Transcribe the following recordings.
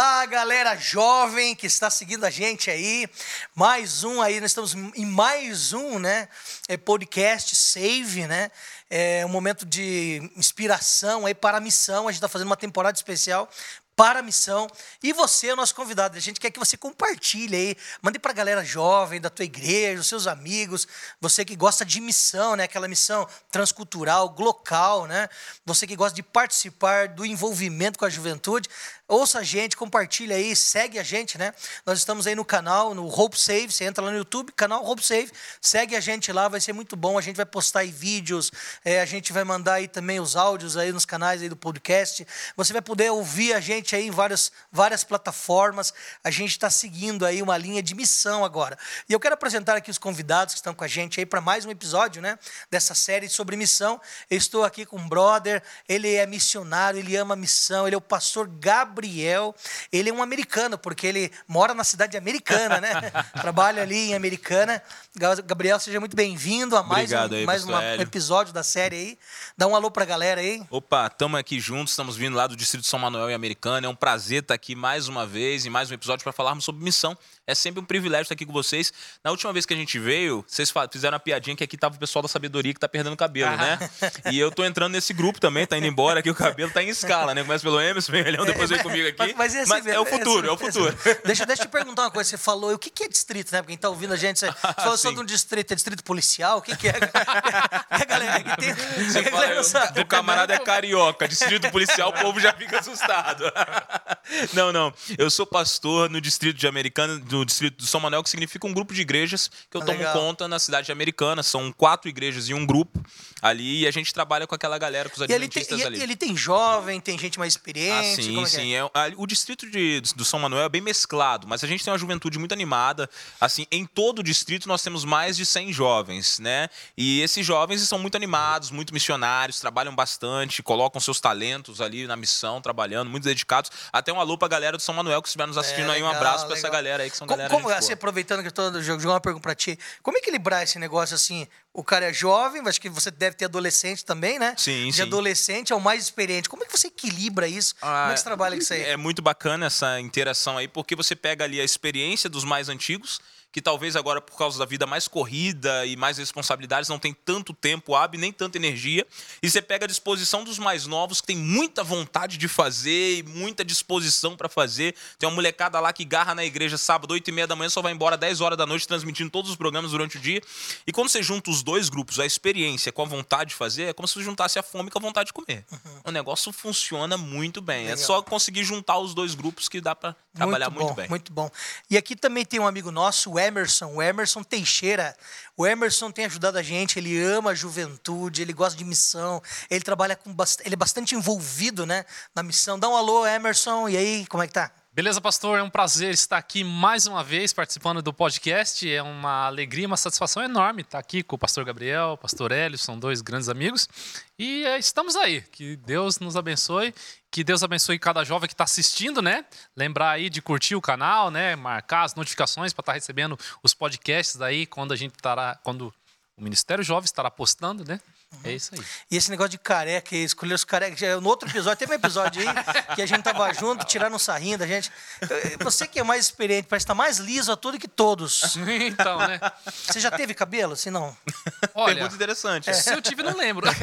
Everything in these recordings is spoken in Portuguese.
Olá, galera jovem que está seguindo a gente aí. Mais um aí, nós estamos em mais um, né, é podcast Save, né? É um momento de inspiração aí para a missão. A gente está fazendo uma temporada especial para a missão. E você é o nosso convidado. A gente quer que você compartilhe aí, mande para a galera jovem da tua igreja, os seus amigos, você que gosta de missão, né? Aquela missão transcultural, local, né? Você que gosta de participar do envolvimento com a juventude. Ouça a gente, compartilha aí, segue a gente, né? Nós estamos aí no canal, no Hope Save. Você entra lá no YouTube, canal Hope Save, segue a gente lá, vai ser muito bom. A gente vai postar aí vídeos, é, a gente vai mandar aí também os áudios aí nos canais aí do podcast. Você vai poder ouvir a gente aí em várias, várias plataformas. A gente está seguindo aí uma linha de missão agora. E eu quero apresentar aqui os convidados que estão com a gente aí para mais um episódio, né? Dessa série sobre missão. Eu estou aqui com um brother, ele é missionário, ele ama missão, ele é o pastor Gabriel. Gabriel, ele é um americano, porque ele mora na cidade americana, né? Trabalha ali em Americana. Gabriel, seja muito bem-vindo a mais, Obrigado um, aí, mais um episódio da série aí. Dá um alô pra galera aí. Opa, estamos aqui juntos, estamos vindo lá do Distrito de São Manuel e Americana. É um prazer estar aqui mais uma vez, em mais um episódio para falarmos sobre missão. É sempre um privilégio estar aqui com vocês. Na última vez que a gente veio, vocês fizeram uma piadinha que aqui tava o pessoal da sabedoria que tá perdendo cabelo, né? E eu tô entrando nesse grupo também, tá indo embora aqui, o cabelo tá em escala, né? Começa pelo Emerson, vem Elhão, depois vem comigo aqui. Mas, mas é, assim, é o futuro, é o futuro. Deixa, deixa eu te perguntar uma coisa. Você falou, o que, que é distrito, né? Porque quem tá ouvindo a gente, você falou só Sim. de um distrito. É distrito policial? O que, que é? a galera que tem. Você a fala, sabe. o camarada é carioca, distrito policial, o povo já fica assustado. Não, não. Eu sou pastor no distrito de Americana, no distrito de São Manuel, que significa um grupo de igrejas que eu Ah, tomo legal. conta na cidade de Americana. São quatro igrejas e um grupo ali, e a gente trabalha com aquela galera, com os E ele, tem, adventistas e ali. ele tem jovem, tem gente mais Ah, experiente. sim, como é é? sim. É, a- o distrito de, do São Manuel é bem mesclado, mas a gente tem uma juventude muito animada. Assim, em todo o distrito nós temos mais de 100 jovens, né? E esses jovens são muito animados, muito missionários, trabalham bastante, colocam seus talentos ali na missão, trabalhando, muito dedicados. Até um alô pra galera do São Manuel que estiver nos assistindo É, aí. Um legal, abraço pra essa galera aí que são Como, galera como assim, boa. aproveitando que eu tô jogando uma pergunta pra ti, como equilibrar esse negócio assim? O cara é jovem, acho que você deve ter adolescente também, né? Sim, De sim. adolescente ao mais experiente. Como é que você equilibra isso? como é que você trabalha com isso aí? É muito bacana essa interação aí, porque você pega ali a experiência dos mais antigos, que talvez agora, por causa da vida mais corrida e mais responsabilidades, não tem tanto tempo hábil, nem tanta energia. E você pega a disposição dos mais novos, que tem muita vontade de fazer e muita disposição para fazer. Tem uma molecada lá que garra na igreja sábado, 8 e meia da manhã, só vai embora 10 horas da noite, transmitindo todos os programas durante o dia. E quando você junta os dois grupos, a experiência com a vontade de fazer, é como se você juntasse a fome com a vontade de comer. O negócio funciona muito bem. É Legal. só conseguir juntar os dois grupos que dá para trabalhar muito, bom, bem. Muito bom. E aqui também tem um amigo nosso, o Emerson, o Emerson Teixeira. O Emerson tem ajudado a gente, ele ama a juventude, ele gosta de missão, ele trabalha com ele é bastante envolvido, né, na missão. Dá um alô, Emerson, e aí, como é que tá? Beleza, pastor? É um prazer estar aqui mais uma vez participando do podcast. É uma alegria, uma satisfação enorme estar aqui com o pastor Gabriel, o pastor Hélio, são dois grandes amigos. E é, estamos aí. Que Deus nos abençoe. Que Deus abençoe cada jovem que está assistindo, né? Lembrar aí de curtir o canal, né? Marcar as notificações para estar recebendo os podcasts daí quando a gente estará. Quando o Ministério Jovem estará postando, né? É isso aí. E esse negócio de careca, escolher os carecas. já- No outro episódio, teve um episódio aí que a gente tava junto, tiraram um sarrinho da gente. Você que é mais experiente, parece estar mais liso a tudo que todos. Então, né? Você já teve cabelo? Assim, não? Olha, Pergunta interessante. Se eu tive, não lembro.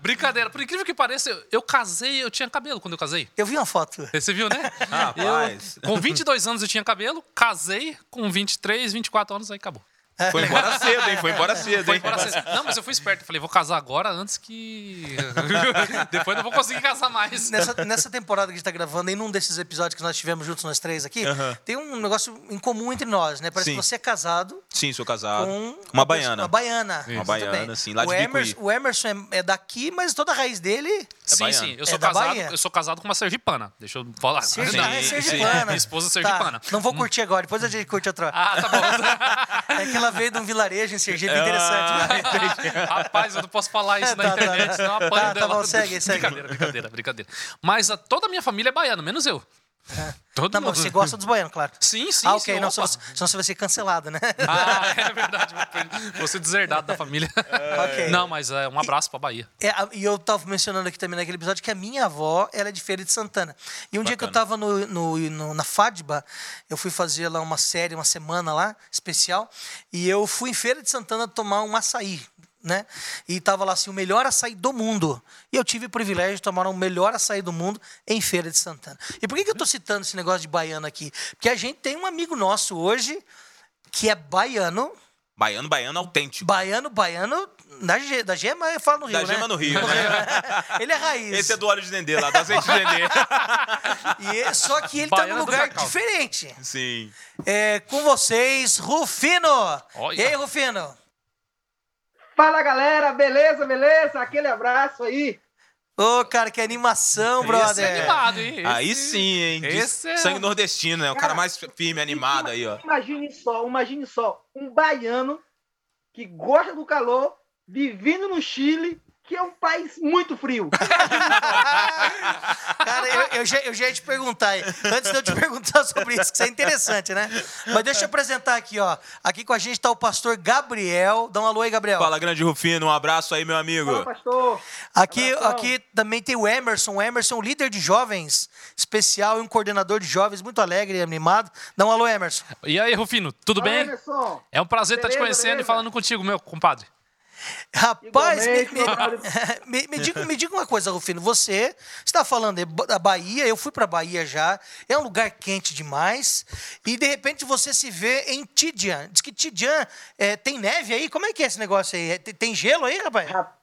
Brincadeira. Por incrível que pareça, eu, eu casei, eu tinha cabelo quando eu casei. Eu vi uma foto. Você viu, né? Rapaz. Eu, com 22 anos eu tinha cabelo, casei, com 23, 24 anos, aí acabou. Foi embora cedo, hein? Foi embora cedo, hein? Agora, você- não, mas eu fui esperto. Eu falei, vou casar agora antes que. Depois não vou conseguir casar mais. Nessa, nessa temporada que a gente tá gravando, em um desses episódios que nós tivemos juntos, nós três aqui, tem um negócio em comum entre nós, né? Parece Sim. que você é casado Sim, sou casado. com uma baiana. Uma baiana. Uma Muito baiana, sim, lá de o Bicuí. Emerson, o Emerson é, é daqui, mas toda a raiz dele. sim, baiano. sim. Eu É sou, da casado, Bahia? eu sou casado com uma sergipana. Deixa eu falar. Sim, ah, é sim. sergipana. Minha esposa é Tá, sergipana. Não vou curtir agora, depois a gente curte outra. Ah, tá bom. É que ela veio de um vilarejo em Sergipe interessante. né? Rapaz, eu não posso falar isso É, na tá, tá, internet, tá. senão apanho Tá, tá dela. bom, segue, segue. Brincadeira, brincadeira, brincadeira. Mas a, toda a minha família é baiana, menos eu. Todo mas mundo. você gosta dos baianos, claro. Sim, sim. ah, ok. sim, Não, opa. senão, você vai ser cancelado, né? Ah, é verdade. Vou ser deserdado da família. Ok. Não, mas é, um abraço pra Bahia. É, e eu tava mencionando aqui também naquele episódio que a minha avó ela é de Feira de Santana. E um dia que eu Bacana. tava no, no- no- na FADBA, eu fui fazer lá uma série, uma semana lá, especial, e eu fui em Feira de Santana tomar um açaí. Né? E tava lá assim, o melhor açaí do mundo. E eu tive o privilégio de tomar o melhor açaí do mundo em Feira de Santana. E por que, que eu tô citando esse negócio de baiano aqui? Porque a gente tem um amigo nosso hoje que é baiano, Baiano, baiano autêntico. baiano, baiano da, Ge- da Gema, eu falo no Rio, Da né? Gema no Rio, né? Ele é raiz. Esse é do óleo de dendê, lá, do azeite de dendê. E é- só que ele tá Baiano num lugar diferente. Sim. É, com vocês, Rufino. Olha. E aí, Rufino? Fala galera, beleza, beleza? Aquele abraço aí. Ô, cara, que animação, Esse brother. é animado, hein? Esse- Aí sim, hein? De esse é- Sangue nordestino, né? O cara Cara, mais firme, animado aí, ó. Imagine só, imagine só, um baiano que gosta do calor, vivendo no Chile, que é um país muito frio. Cara, eu, eu já, eu já ia te perguntar, aí, antes de eu te perguntar sobre isso, que isso é interessante, né? Mas deixa eu apresentar aqui, ó. Aqui com a gente tá o pastor Gabriel. Dá um alô aí, Gabriel. Fala, grande Rufino, um abraço aí, meu amigo. Fala, pastor. Aqui, Abração. aqui também tem o Emerson. O Emerson, líder de jovens especial e um coordenador de jovens muito alegre e animado. Dá um alô, Emerson. E aí, Rufino, tudo Fala, bem? Emerson. É um prazer estar te Beleza, conhecendo e beleza. falando contigo, meu compadre. Rapaz, me, me- me- me diga, me diga uma coisa, Rufino. Você está falando da Bahia, eu fui para Bahia já. É um lugar quente demais. E de repente você se vê em Tidian. Diz que Tidian é, tem neve aí. Como é que é esse negócio aí? É, Tem, tem gelo aí, rapaz? Ra-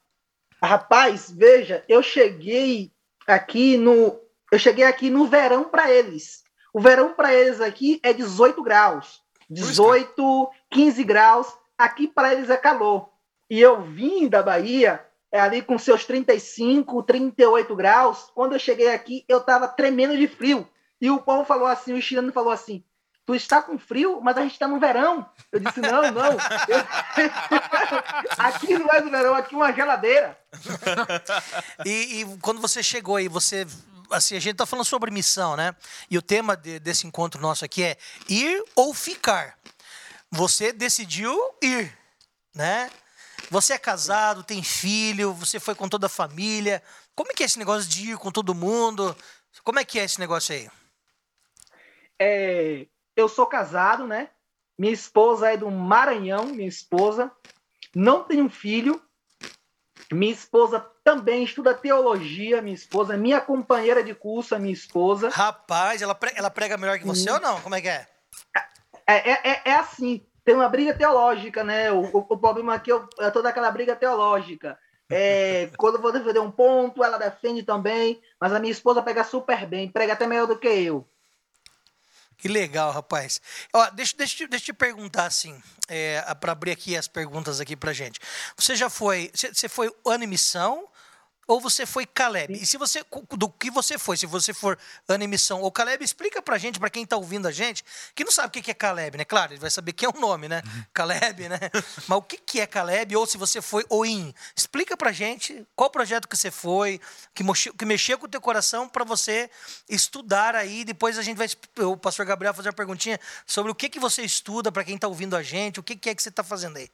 Rapaz, veja, eu cheguei aqui no eu cheguei aqui no verão para eles. O verão para eles aqui é 18 graus. 18, 15 graus. Aqui para eles é calor. E eu vim da Bahia é ali com seus 35, 38 graus. Quando eu cheguei aqui, eu tava tremendo de frio. E o povo falou assim, o chileno falou assim: Tu está com frio, mas a gente está no verão. Eu disse: Não, não. Eu- aqui não é no verão, aqui é uma geladeira. E, e quando você chegou aí, você. Assim, a gente tá falando sobre missão, né? E o tema de- desse encontro nosso aqui é ir ou ficar. Você decidiu ir, né? Você é casado, tem filho, você foi com toda a família. Como é que é esse negócio de ir com todo mundo? Como é que é esse negócio aí? É, eu sou casado, né? Minha esposa é do Maranhão, minha esposa. Não tenho filho. Minha esposa também estuda teologia, minha esposa. Minha companheira de curso, minha esposa. Rapaz, ela prega, ela prega melhor que você ou não? Como é que é? É, é, é- é assim, tem uma briga teológica, né? O, o- o problema aqui é, é toda aquela briga teológica. É, quando eu vou defender um ponto, ela defende também, mas a minha esposa pega super bem, prega até melhor do que eu. Que legal, rapaz. Ó, deixa, deixa, deixa eu te perguntar assim, é, para abrir aqui as perguntas aqui pra gente. Você já foi, você foi ano e missão ou você foi Caleb? E se você do que você foi, se você for ano missão ou Caleb, explica pra gente, pra quem tá ouvindo a gente, que não sabe o que é Caleb, né? Claro, ele vai saber que é o nome, né? Caleb, né? Mas o que é Caleb ou se você foi Oim? Explica pra gente qual projeto que você foi, que mexeu, que mexeu com o teu coração pra você estudar aí, depois a gente vai o pastor Gabriel fazer uma perguntinha sobre o que que você estuda pra quem tá ouvindo a gente, o que que é que você tá fazendo aí?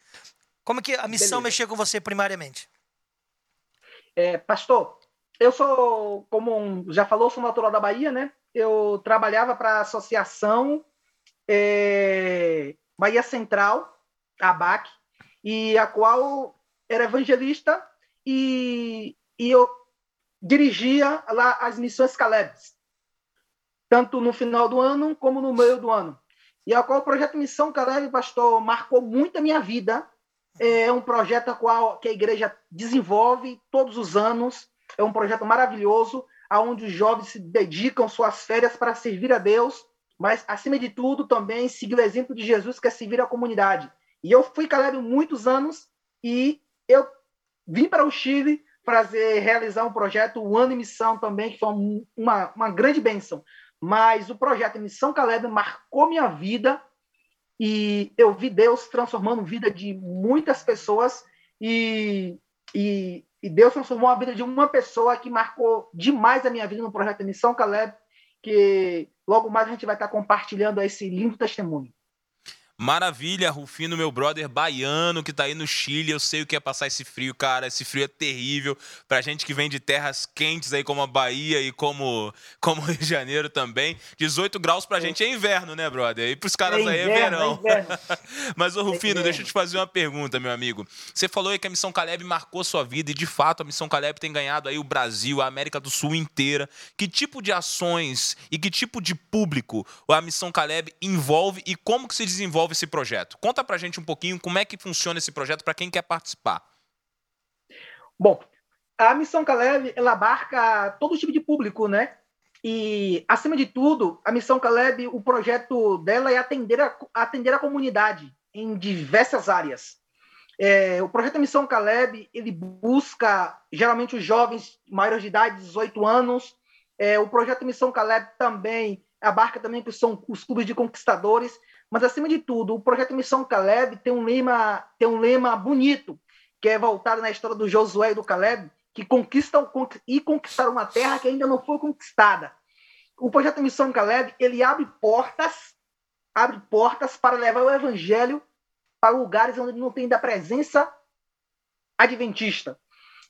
Como que a missão Beleza. mexeu com você primariamente? É, pastor, eu sou, como um- já falou, sou natural da Bahia, né? Eu trabalhava para a associação é, Bahia Central, a ABAC, e a qual era evangelista e, e eu dirigia lá as missões Caleb, tanto no final do ano como no meio do ano. E a qual o projeto Missão Caleb, pastor, marcou muito a minha vida, é um projeto a qual que a igreja desenvolve todos os anos. É um projeto maravilhoso, aonde os jovens se dedicam suas férias para servir a Deus, mas acima de tudo também seguir o exemplo de Jesus, que é servir a comunidade. E eu fui Caleb muitos anos e eu vim para o Chile fazer realizar um projeto o ano em missão também, que foi um- uma, uma grande bênção. Mas o projeto Missão Caleb marcou minha vida e eu vi Deus transformando a vida de muitas pessoas e, e, e Deus transformou a vida de uma pessoa que marcou demais a minha vida no projeto Missão Caleb que logo mais a gente vai estar compartilhando esse lindo testemunho. Maravilha, Rufino, meu brother baiano que tá aí no Chile. Eu sei o que é passar esse frio, cara. Esse frio é terrível. Pra gente que vem de terras quentes aí, como a Bahia e como, como Rio de Janeiro também. 18 graus pra gente é inverno, né, brother? E pros caras é aí é verão. É Mas, ô Rufino, é deixa eu te fazer uma pergunta, meu amigo. Você falou aí que a Missão Caleb marcou sua vida e, de fato, a Missão Caleb tem ganhado aí o Brasil, a América do Sul inteira. Que tipo de ações e que tipo de público a Missão Caleb envolve e como que se desenvolve desenvolve esse projeto? Conta pra gente um pouquinho como é que funciona esse projeto para quem quer participar. Bom, a Missão Caleb, ela abarca todo tipo de público, né? E, acima de tudo, a Missão Caleb, o projeto dela é atender a, atender a comunidade em diversas áreas. É, o projeto Missão Caleb, ele busca, geralmente, os jovens maiores de idade, 18 anos. É, o projeto Missão Caleb também abarca também que são os clubes de conquistadores. Mas, acima de tudo, o projeto Missão Caleb tem um lema, tem um lema bonito, que é voltado na história do Josué e do Caleb, que conquistam e conquistaram uma terra que ainda não foi conquistada. O projeto Missão Caleb, ele abre portas, abre portas para levar o evangelho para lugares onde não tem da presença adventista.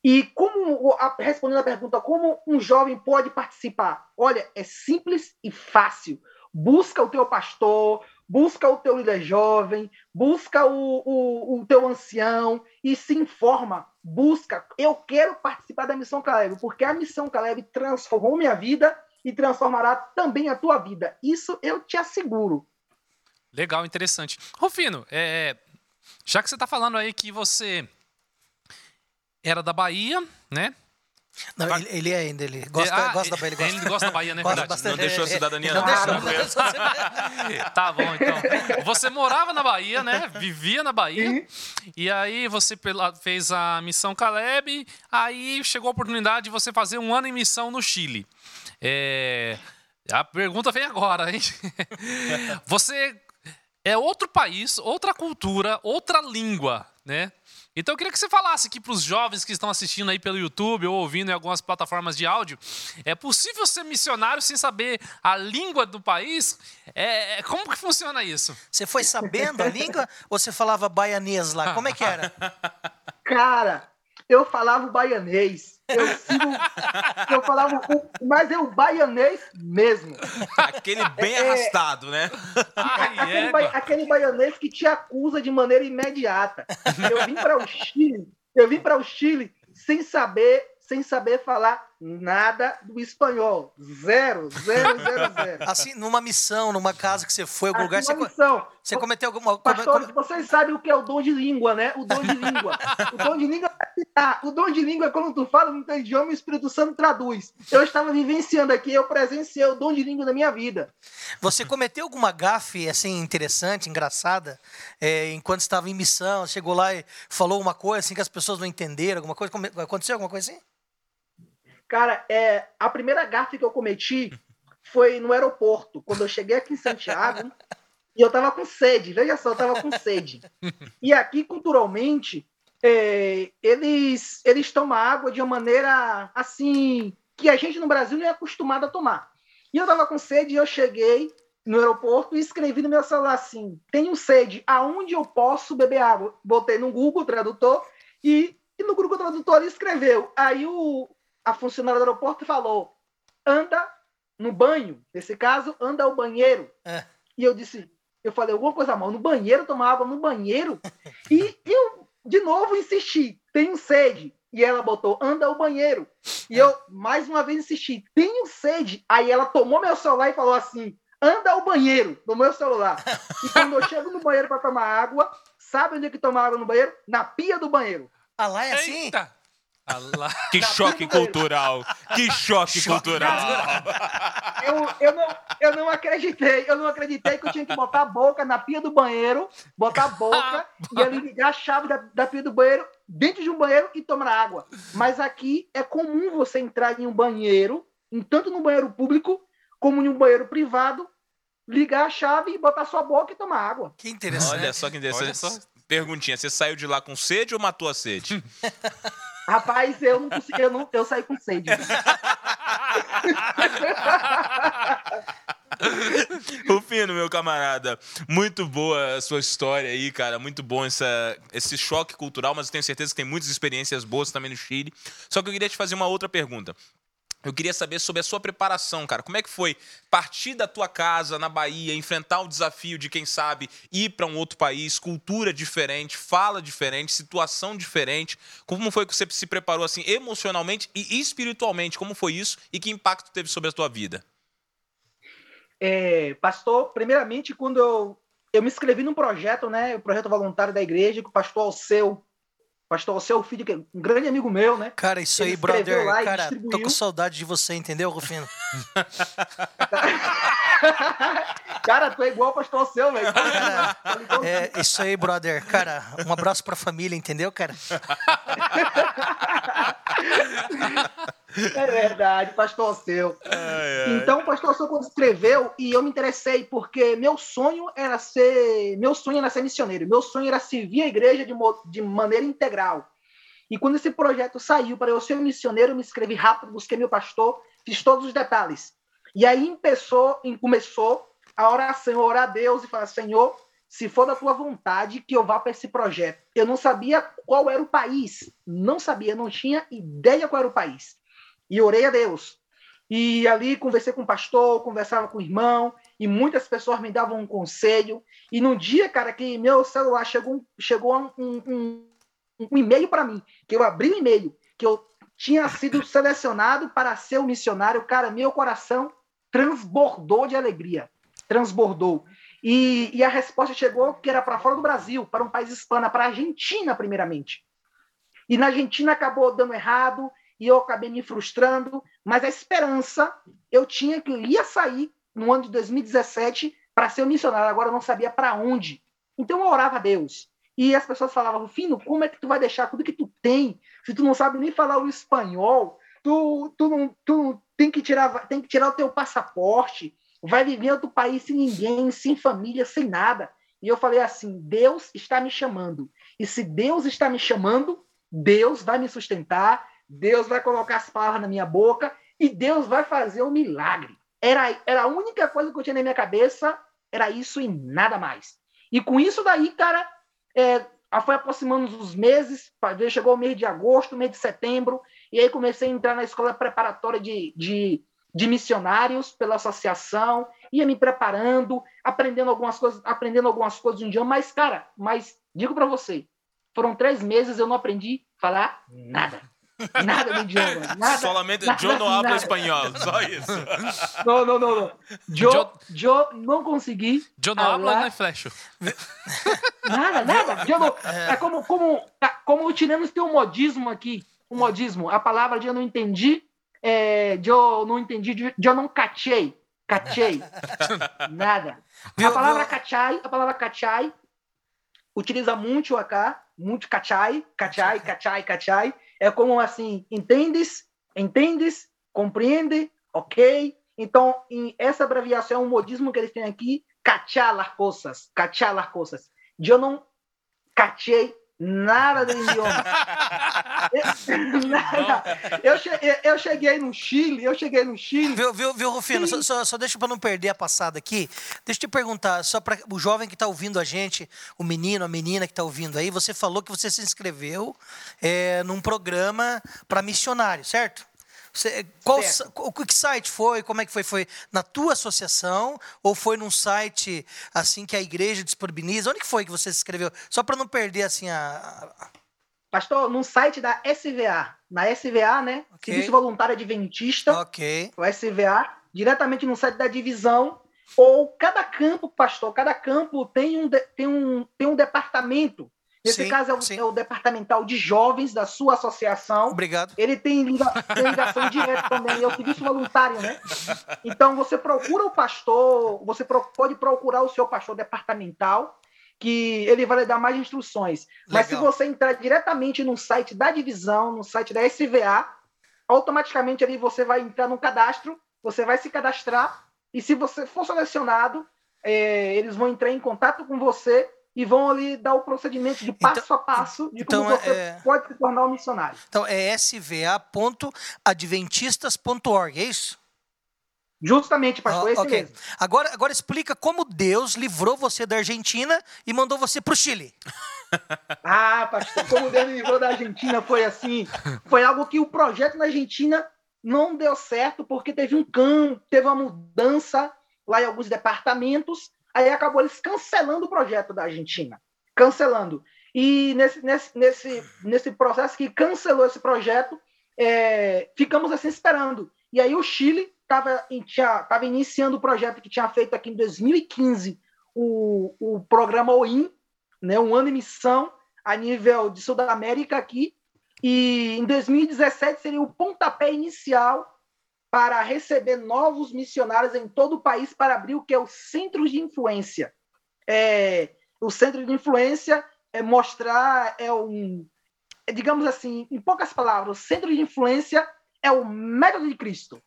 E como respondendo a pergunta, como um jovem pode participar? Olha, é simples e fácil. Busca o teu pastor, busca o teu líder jovem, busca o, o, o, teu ancião e se informa, busca. Eu quero participar da missão Caleb, porque a missão Caleb transformou minha vida e transformará também a tua vida. Isso eu te asseguro. Legal, interessante. Rufino, é, já que você está falando aí que você era da Bahia, né? Não, ele, ele, é ainda, ele gosta, ah, gosta da Bahia. Ele gosta, ele gosta da Bahia, né? Gosta bastante, não deixou a cidadania, não. Não, deixou, Tá bom, então. Você morava na Bahia, né? Vivia na Bahia. E aí você fez a missão Caleb, aí chegou a oportunidade de você fazer um ano em missão no Chile. É... A pergunta vem agora, hein? Você é outro país, outra cultura, outra língua, né? Então eu queria que você falasse aqui para os jovens que estão assistindo aí pelo YouTube ou ouvindo em algumas plataformas de áudio, é possível ser missionário sem saber a língua do país? É, é como que funciona isso? Você foi sabendo a língua ou você falava baianês lá? Como é que era? Cara, eu falava o baianês. Eu sigo. eu falava o, mas é o baianês mesmo. Aquele bem é, arrastado, né? Ai, aquele, é, ba, aquele baianês que te acusa de maneira imediata. Eu vim para o Chile, eu vim para o Chile sem saber sem saber falar nada do espanhol. Zero, zero, zero, zero. Assim, numa missão, numa casa que você foi, algum assim, lugar, você, missão. você cometeu alguma... Pastores, come... vocês sabem o que é o dom de língua, né? O dom de língua. o dom de língua é o dom de língua é quando tu fala no teu idioma e o Espírito Santo traduz. Eu estava vivenciando aqui, eu presenciei o dom de língua na minha vida. Você cometeu alguma gafe, assim, interessante, engraçada, é, enquanto estava em missão, chegou lá e falou uma coisa, assim, que as pessoas não entenderam, alguma coisa, aconteceu alguma coisa assim? Cara, é, a primeira gafe que eu cometi foi no aeroporto, quando eu cheguei aqui em Santiago e eu tava com sede. Veja só, eu tava com sede. E aqui, culturalmente, é, eles, eles tomam água de uma maneira assim que a gente no Brasil não é acostumado a tomar. E eu tava com sede e eu cheguei no aeroporto e escrevi no meu celular assim: tenho sede, aonde eu posso beber água? Botei no Google Tradutor e, e no Google Tradutor ele escreveu. Aí o, a funcionária do aeroporto falou: anda no banho, nesse caso, anda ao banheiro. É. E eu disse, eu falei alguma coisa mal, no banheiro, tomar água no banheiro. e eu, de novo, insisti, tenho sede. E ela botou, anda ao banheiro. E eu, mais uma vez, insisti, tenho sede. Aí ela tomou meu celular e falou assim, anda ao banheiro, no meu celular. E quando eu chego no banheiro para tomar água, sabe onde é que toma água no banheiro? Na pia do banheiro. Ah, lá é assim? Eita. Que choque cultural! Que choque, choque cultural! Eu, eu, não, eu não acreditei, eu não acreditei que eu tinha que botar a boca na pia do banheiro, botar a boca e ali ligar a chave da, da pia do banheiro dentro de um banheiro e tomar água. Mas aqui é comum você entrar em um banheiro, tanto no banheiro público como em um banheiro privado, ligar a chave e botar sua boca e tomar água. Que interessante. Olha só que interessante. Perguntinha, você saiu de lá com sede ou matou a sede? Rapaz, eu não consegui, eu, não, eu saí com sede. Rufino, meu camarada, muito boa a sua história aí, cara. Muito bom essa, esse choque cultural, mas eu tenho certeza que tem muitas experiências boas também no Chile. Só que eu queria te fazer uma outra pergunta. Eu queria saber sobre a sua preparação, cara. Como é que foi partir da tua casa na Bahia, enfrentar o desafio de, quem sabe, ir para um outro país, cultura diferente, fala diferente, situação diferente? Como foi que você se preparou assim emocionalmente e espiritualmente? Como foi isso e que impacto teve sobre a tua vida? É, pastor, primeiramente, quando eu, eu me inscrevi num projeto, né, o projeto voluntário da igreja, que o pastor Alceu Pastor, você é o filho que é um grande amigo meu, né? Cara, isso Ele aí, brother. Cara, tô com saudade de você, entendeu, Rufino? cara, tu é igual o pastor seu, velho. É, isso aí, brother. Cara, um abraço pra família, entendeu, cara? É verdade, pastor seu. Ai, ai. Então, o pastor seu quando escreveu, e eu me interessei, porque meu sonho era ser. Meu sonho era ser missioneiro. Meu sonho era servir a igreja de, de maneira integral. E quando esse projeto saiu para eu ser missioneiro, eu me inscrevi rápido, busquei meu pastor, fiz todos os detalhes. E aí começou, começou a oração, orar a Deus e falar: Senhor, se for da tua vontade, que eu vá para esse projeto. Eu não sabia qual era o país, não sabia, não tinha ideia qual era o país e orei a Deus. E ali conversei com o pastor, conversava com o irmão, e muitas pessoas me davam um conselho. E no dia, cara, que meu celular chegou, chegou um, um, um e-mail para mim, que eu abri o um e-mail, que eu tinha sido selecionado para ser o um missionário, cara, meu coração transbordou de alegria. Transbordou. E, e a resposta chegou que era para fora do Brasil, para um país hispano, para a Argentina, primeiramente. E na Argentina acabou dando errado, e eu acabei me frustrando, mas a esperança eu tinha que eu ia sair no ano de 2017 para ser um missionário, agora eu não sabia para onde. Então eu orava a Deus. E as pessoas falavam, Rufino, como é que tu vai deixar tudo que tu tem, se tu não sabe nem falar o espanhol, tu, tu, não, tu tem, que tirar, tem que tirar o teu passaporte, vai viver em outro país sem ninguém, sem família, sem nada. E eu falei assim, Deus está me chamando. E se Deus está me chamando, Deus vai me sustentar, Deus vai colocar as palavras na minha boca e Deus vai fazer um milagre. Era, era a única coisa que eu tinha na minha cabeça, era isso e nada mais. E com isso daí, cara, é, foi aproximando os meses, chegou o mês de agosto, mês de setembro, e aí comecei a entrar na escola preparatória de, de, de missionários pela associação, ia me preparando, aprendendo algumas coisas, aprendendo algumas coisas de um idioma, mas, cara, mas digo para você, foram três meses eu não aprendi a falar nada. Nada de idioma. Nada, Solamente nada, eu não hablo espanhol, só isso. Não, não, não. não. Eu, eu não consegui. Eu não hablo nem flecho. Nada, nada. Eu não, é como, como, como o chilenos tem um modismo aqui. Um modismo. A palavra eu não entendi. É, eu não entendi. Eu não cachei. Cachei. Nada. A palavra cachai, a palavra cachai utiliza muito acá, muito cachai, cachai, cachai, cachai é como assim, entendes? Entendes? Compreende? Ok? Então, essa abreviação é um modismo que eles têm aqui, cachar as coisas, cachar as coisas. Eu não cachei nada do idioma. eu, cheguei, eu cheguei no Chile, eu cheguei no Chile. Viu, viu, viu Rufino? Só, só, só, deixa para não perder a passada aqui. Deixa eu te perguntar, só para o jovem que está ouvindo a gente, o menino, a menina que está ouvindo aí, você falou que você se inscreveu é, num programa para missionário, certo? Você, qual, o que site foi? Como é que foi? Foi na tua associação ou foi num site assim que a igreja disponibiliza? Onde que foi que você se inscreveu? Só para não perder assim a, Pastor, num site da SVA, na SVA, né? Okay. Serviço Voluntário Adventista. Ok. O SVA, diretamente no site da divisão. Ou cada campo, pastor, cada campo tem um, tem um, tem um departamento Nesse sim, caso é o, é o, departamental de jovens da sua associação. Obrigado. Ele tem, liga, tem ligação direta também, é o serviço voluntário, né? Então você procura o pastor, você pode procurar o seu pastor departamental, que ele vai lhe dar mais instruções. Legal. Mas se você entrar diretamente no site da divisão, no site da SVA, automaticamente ali você vai entrar no cadastro, você vai se cadastrar, e se você for selecionado, é, eles vão entrar em contato com você e vão ali dar o procedimento de passo então, a passo de então como você é... pode se tornar um missionário. Então é sva.adventistas.org, é isso? Justamente, pastor, Ah, esse ok. mesmo. Agora, agora explica como Deus livrou você da Argentina e mandou você pro Chile. Ah, pastor, como Deus me livrou da Argentina foi assim. Foi algo que o projeto na Argentina não deu certo, porque teve um campo, teve uma mudança lá em alguns departamentos, aí acabou eles cancelando o projeto da Argentina. Cancelando. E nesse, nesse, nesse, nesse processo que cancelou esse projeto, é, ficamos assim esperando. E aí o Chile estava iniciando o projeto que tinha feito aqui em 2015, o, o programa OIM, né, um ano em missão a nível de Sudamérica aqui, e em 2017 seria o pontapé inicial para receber novos missionários em todo o país para abrir o que é o centro de influência. É, o centro de influência é mostrar, é um, é, digamos assim, em poucas palavras, o centro de influência é o método de Cristo.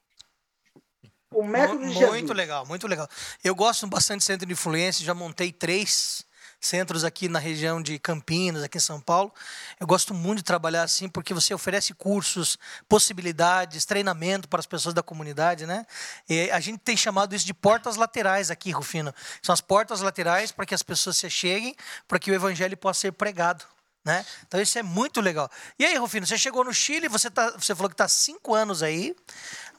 O método Mu- de Jesus. Muito legal, muito legal. Eu gosto bastante de centro de influência, já montei três centros aqui na região de Campinas, aqui em São Paulo. Eu gosto muito de trabalhar assim, porque você oferece cursos, possibilidades, treinamento para as pessoas da comunidade, né? E a gente tem chamado isso de portas laterais aqui, Rufino. São as portas laterais para que as pessoas se cheguem, para que o evangelho possa ser pregado. Né? Então isso é muito legal. E aí, Rufino, você chegou no Chile, você, tá, você falou que está cinco anos aí.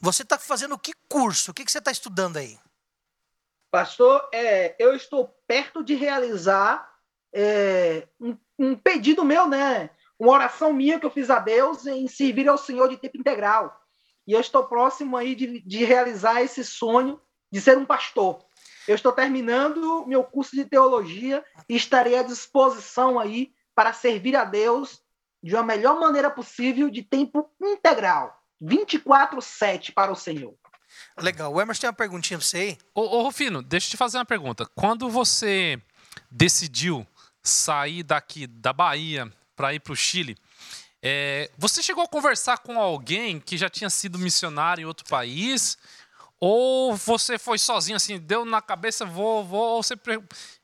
Você está fazendo que curso? O que, que você está estudando aí? Pastor, é, eu estou perto de realizar é, um, um pedido meu, né? Uma oração minha que eu fiz a Deus em servir ao Senhor de tempo integral. E eu estou próximo aí de, de realizar esse sonho de ser um pastor. Eu estou terminando meu curso de teologia e estarei à disposição aí para servir a Deus de uma melhor maneira possível, de tempo integral. 24-7 para o Senhor. Legal. O Emerson tem uma perguntinha para você aí. Ô, ô, Rufino, deixa eu te fazer uma pergunta. Quando você decidiu sair daqui da Bahia para ir para o Chile, é, você chegou a conversar com alguém que já tinha sido missionário em outro país? Ou você foi sozinho, assim, deu na cabeça, vou, vou, ou você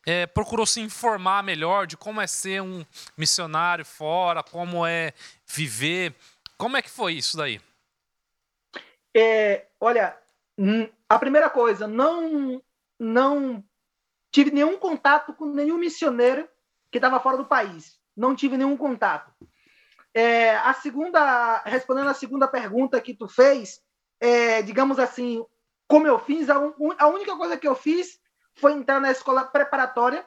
é, procurou se informar melhor de como é ser um missionário fora, como é viver? Como é que foi isso daí? É, olha, a primeira coisa, não, não tive nenhum contato com nenhum missionário que estava fora do país. Não tive nenhum contato. É, a segunda, respondendo a segunda pergunta que tu fez, é, digamos assim, como eu fiz, a, un, a, única coisa que eu fiz foi entrar na escola preparatória.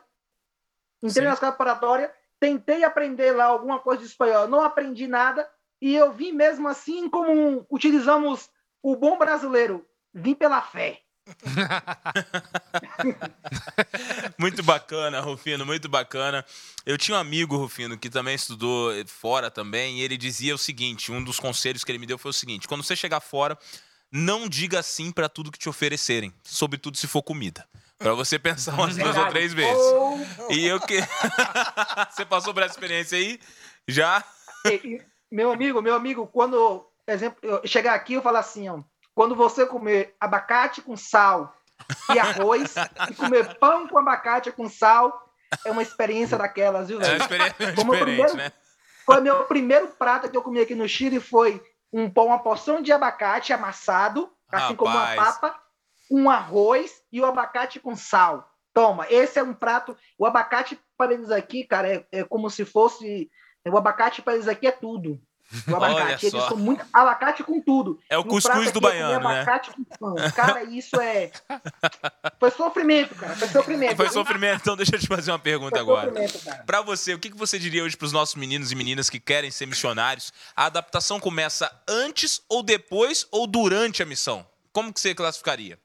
Entrei Sim. na escola preparatória, tentei aprender lá alguma coisa de espanhol, não aprendi nada, e eu vim mesmo assim como um, utilizamos o bom brasileiro, vim pela fé. muito bacana, Rufino, muito bacana. Eu tinha um amigo, Rufino, que também estudou fora também, e ele dizia o seguinte: um dos conselhos que ele me deu foi o seguinte: quando você chegar fora, não diga sim para tudo que te oferecerem, sobretudo se for comida. Para você pensar umas duas ou três vezes. E eu que. você passou por essa experiência aí? Já? meu amigo, meu amigo, quando exemplo, eu chegar aqui eu falar assim, ó, quando você comer abacate com sal e arroz e comer pão com abacate com sal, é uma experiência daquelas, viu? É uma experiência diferente, primeiro, né? Foi meu primeiro prato que eu comi aqui no Chile foi um pão, uma porção de abacate amassado, assim Rapaz. como uma papa, um arroz e o abacate com sal. Toma, esse é um prato. O abacate para eles aqui, cara, é, é como se fosse. O abacate para eles aqui é tudo. O abacate, eles são muito abacate com tudo. É o cuscuz do baiano, né? Abacate com pão. Cara, isso é. Foi sofrimento, cara. Foi sofrimento. Foi sofrimento. Então deixa eu te fazer uma pergunta Foi agora. Para você, o que você diria hoje para os nossos meninos e meninas que querem ser missionários? A adaptação começa antes ou depois ou durante a missão? Como que você classificaria?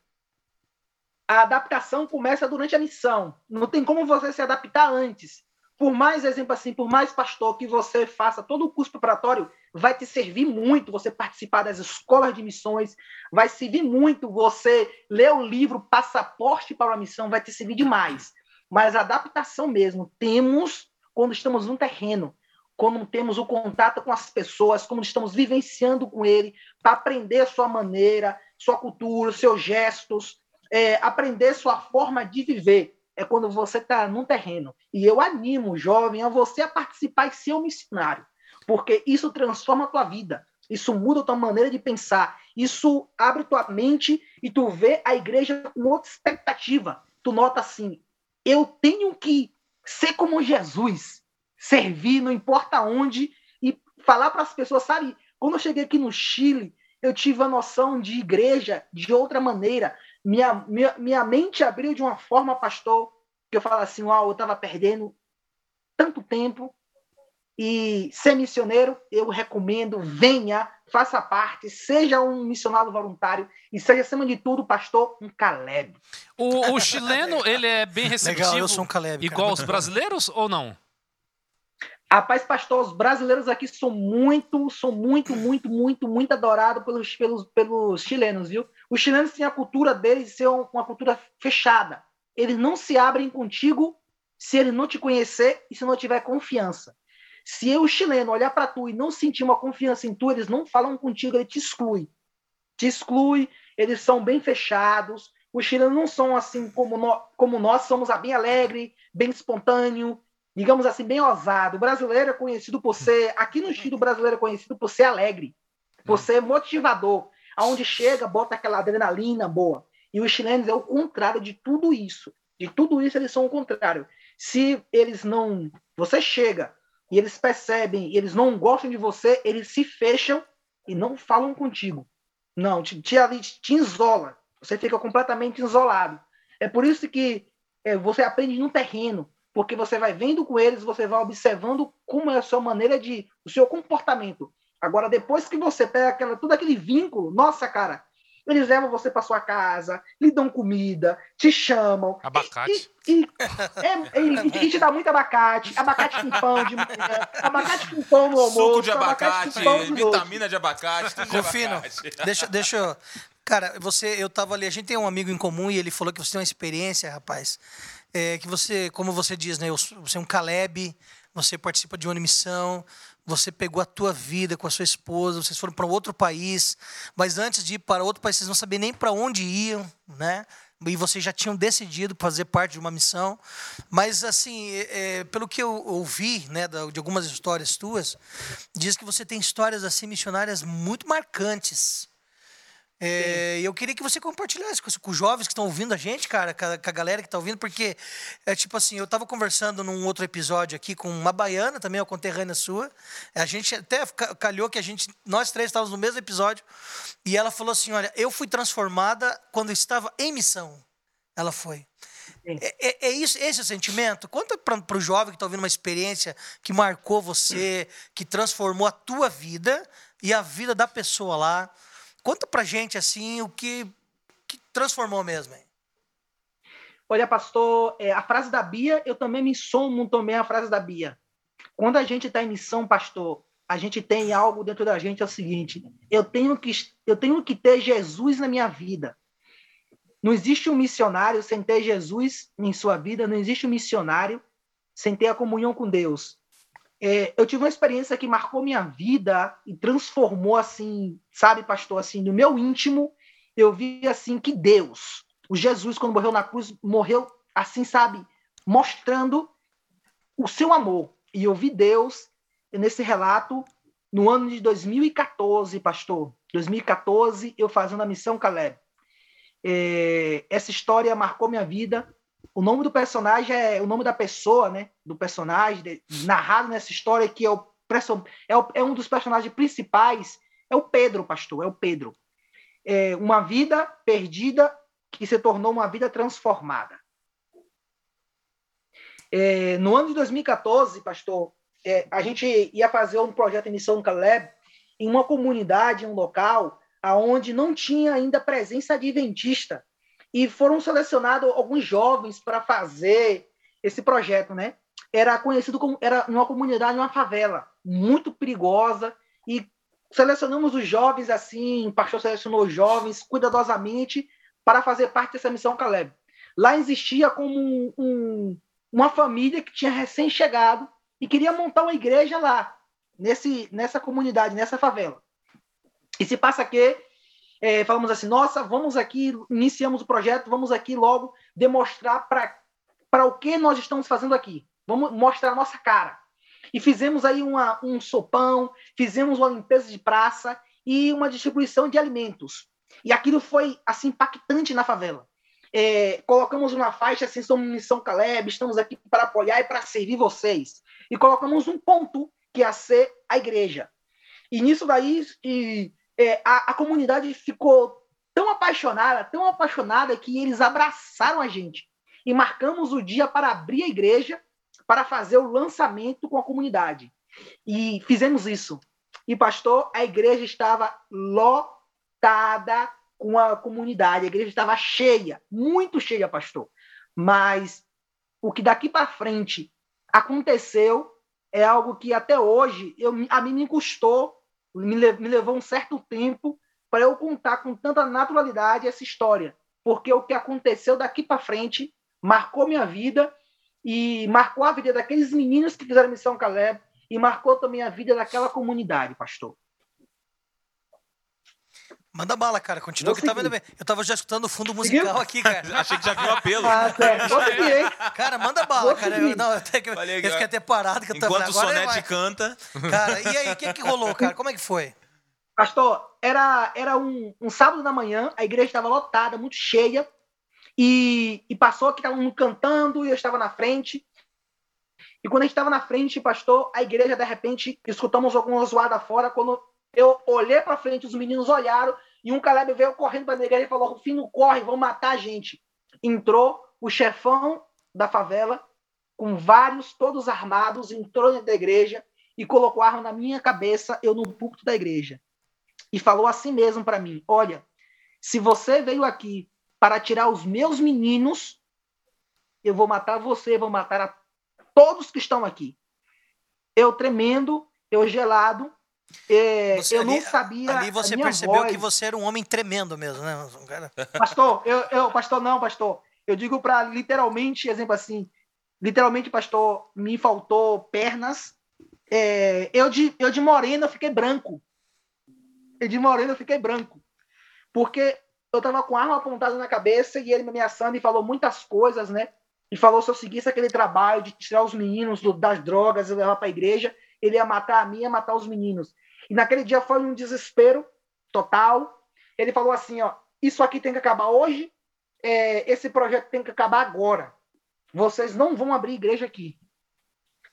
A adaptação começa durante a missão. Não tem como você se adaptar antes por mais exemplo assim, por mais pastor que você faça todo o curso preparatório, vai te servir muito você participar das escolas de missões, vai servir muito você ler o livro Passaporte para a Missão, vai te servir demais. Mas a adaptação mesmo, temos quando estamos no terreno, quando temos o contato com as pessoas, quando estamos vivenciando com ele, para aprender a sua maneira, sua cultura, seus gestos, é, aprender sua forma de viver é quando você está num terreno. E eu animo o jovem a você a participar e ser um missionário, porque isso transforma a tua vida, isso muda a tua maneira de pensar, isso abre tua mente e tu vê a igreja com outra expectativa. Tu nota assim, eu tenho que ser como Jesus, servir, não importa onde, e falar para as pessoas, sabe? Quando eu cheguei aqui no Chile, eu tive a noção de igreja de outra maneira. Minha, minha, minha mente abriu de uma forma, pastor, que eu falo assim, uau, eu estava perdendo tanto tempo, e ser missioneiro, eu recomendo, venha, faça parte, seja um missionário voluntário e seja, acima de tudo, pastor, um Caleb. O, o chileno, ele é bem receptivo, Legal, eu sou um Caleb, igual cara. os brasileiros ou não? Rapaz, pastor, os brasileiros aqui são muito, são muito, muito, muito, muito adorados pelos, pelos, pelos chilenos, viu? Os chilenos têm a cultura deles ser uma cultura fechada. Eles não se abrem contigo se ele não te conhecer e se não tiver confiança. Se eu, chileno, olhar para tu e não sentir uma confiança em tu, eles não falam contigo, ele te exclui. Te exclui, eles são bem fechados. Os chilenos não são assim como, nós, como nós somos bem alegre, bem espontâneo, digamos assim, bem ousado. O brasileiro é conhecido por ser, aqui no Chile, o brasileiro é conhecido por ser alegre, por ser motivador. Aonde chega, bota aquela adrenalina boa. E os chilenos é o contrário de tudo isso. De tudo isso, eles são o contrário. Se eles não. Você chega e eles percebem, e eles não gostam de você, eles se fecham e não falam contigo. Não, te, te, te isola. Você fica completamente isolado. É por isso que é, você aprende no terreno, porque você vai vendo com eles, você vai observando como é a sua maneira de, o seu comportamento. Agora, depois que você pega aquela, todo aquele vínculo, nossa, cara, eles levam você para sua casa, lhe dão comida, te chamam. Abacate. E, e, é, e, e te dá muito abacate, abacate com pão de manhã, abacate com pão no almoço. Suco de abacate, abacate vitamina de abacate, tudo de Confino, abacate. deixa, deixa eu... Cara, você, eu tava ali, a gente tem um amigo em comum e ele falou que você tem uma experiência, rapaz, é, que você, como você diz, né, você é um Caleb, você participa de uma missão, você pegou a tua vida com a sua esposa, vocês foram para outro país, mas antes de ir para outro país, vocês não sabiam nem para onde iam, né? E vocês já tinham decidido fazer parte de uma missão. Mas, assim, é, pelo que eu ouvi né, de algumas histórias tuas, diz que você tem histórias assim missionárias muito marcantes. É, eu queria que você compartilhasse com, com, os jovens que estão ouvindo a gente, cara, com a, com a galera que está ouvindo, porque é tipo assim, eu estava conversando num outro episódio aqui com uma baiana, também uma conterrânea sua. A gente até calhou que a gente, nós três estávamos no mesmo episódio, e ela falou assim: olha, eu fui transformada quando estava em missão. Ela foi. É, é, é, isso, esse é o sentimento? Conta para o jovem que está ouvindo uma experiência que marcou você, que transformou a tua vida e a vida da pessoa lá. Conta pra gente, assim, o que, que transformou mesmo. Hein? Olha, pastor, é, a frase da Bia, eu também me somo também a frase da Bia. Quando a gente está em missão, pastor, a gente tem algo dentro da gente, é o seguinte, eu tenho que, eu tenho que ter Jesus na minha vida. Não existe um missionário sem ter Jesus em sua vida, não existe um missionário sem ter a comunhão com Deus. É, eu tive uma experiência que marcou minha vida e transformou assim, sabe, pastor, assim, no meu íntimo, eu vi assim que Deus, o Jesus quando morreu na cruz, morreu assim, sabe, mostrando o seu amor. E eu vi Deus nesse relato no ano de 2014, pastor. 2014, eu fazendo a missão Caleb. É, essa história marcou minha vida o nome do personagem é o nome da pessoa, né? Do personagem, de, narrado nessa história, que é, o, é, o, é, um dos personagens principais, é o Pedro, pastor, é o Pedro. É uma vida perdida que se tornou uma vida transformada. É, no ano de 2014, pastor, é, a gente ia fazer um projeto em Missão Caleb em uma comunidade, em um local, aonde não tinha ainda presença adventista e foram selecionados alguns jovens para fazer esse projeto, né? Era conhecido como era uma comunidade, uma favela muito perigosa e selecionamos os jovens assim, o pastor selecionou os jovens cuidadosamente para fazer parte dessa missão Caleb. Lá existia como um, um, uma família que tinha recém-chegado e queria montar uma igreja lá, nesse, nessa comunidade, nessa favela. E se passa que é, falamos assim, nossa, vamos aqui, iniciamos o projeto, vamos aqui logo demonstrar para o que nós estamos fazendo aqui. Vamos mostrar a nossa cara. E fizemos aí uma, um sopão, fizemos uma limpeza de praça e uma distribuição de alimentos. E aquilo foi assim impactante na favela. É, colocamos uma faixa assim, somos Missão Caleb, estamos aqui para apoiar e para servir vocês. E colocamos um ponto que ia ser a igreja. E nisso daí, e, é, a, a comunidade ficou tão apaixonada, tão apaixonada, que eles abraçaram a gente. E marcamos o dia para abrir a igreja, para fazer o lançamento com a comunidade. E fizemos isso. E, pastor, a igreja estava lotada com a comunidade. A igreja estava cheia, muito cheia, pastor. Mas o que daqui para frente aconteceu é algo que até hoje eu, a mim me custou, me, levou um certo tempo para eu contar com tanta naturalidade essa história. Porque o que aconteceu daqui para frente marcou minha vida e marcou a vida daqueles meninos que fizeram missão Caleb e marcou também a vida daquela comunidade, pastor. Manda bala, cara. Continua que tá vendo bem. Eu tava já escutando o fundo musical Seguiu? aqui, cara. Achei que já viu o apelo. Ah, certo. cara, manda bala, Vou cara. Eu, não, eu, tenho que, eu fiquei até parado. Que eu Enquanto tava, o Sonete canta. Cara, e aí, o que, que rolou, cara? Como é que foi? Pastor, era, era um, um sábado da manhã, a igreja estava lotada, muito cheia, e, e passou que estavam cantando e eu estava na frente. E quando a gente estava na frente, pastor, a igreja, de repente, escutamos alguma zoada fora. Quando eu olhei para frente, os meninos olharam e um Caleb veio correndo para a igreja e falou: Rufino, corre, vão matar a gente. Entrou o chefão da favela, com vários, todos armados, entrou dentro da igreja e colocou arma na minha cabeça, eu no púlpito da igreja. E falou assim mesmo para mim: Olha, se você veio aqui para tirar os meus meninos, eu vou matar você, vou matar a todos que estão aqui. Eu tremendo, eu gelado, é, você, eu ali, não sabia. Ali você percebeu voz. que você era um homem tremendo mesmo, né? Um cara... Pastor, eu, eu, pastor, não, pastor. Eu digo para literalmente, exemplo assim, literalmente, pastor, me faltou pernas. É, eu, de, eu de morena eu fiquei branco. Eu de morena eu fiquei branco. Porque eu tava com a arma apontada na cabeça e ele me ameaçando e falou muitas coisas, né? E falou se eu seguisse aquele trabalho de tirar os meninos do, das drogas e levar para a igreja, ele ia matar a mim, ia matar os meninos. E naquele dia foi um desespero total. Ele falou assim, ó, isso aqui tem que acabar hoje, é, esse projeto tem que acabar agora. Vocês não vão abrir igreja aqui.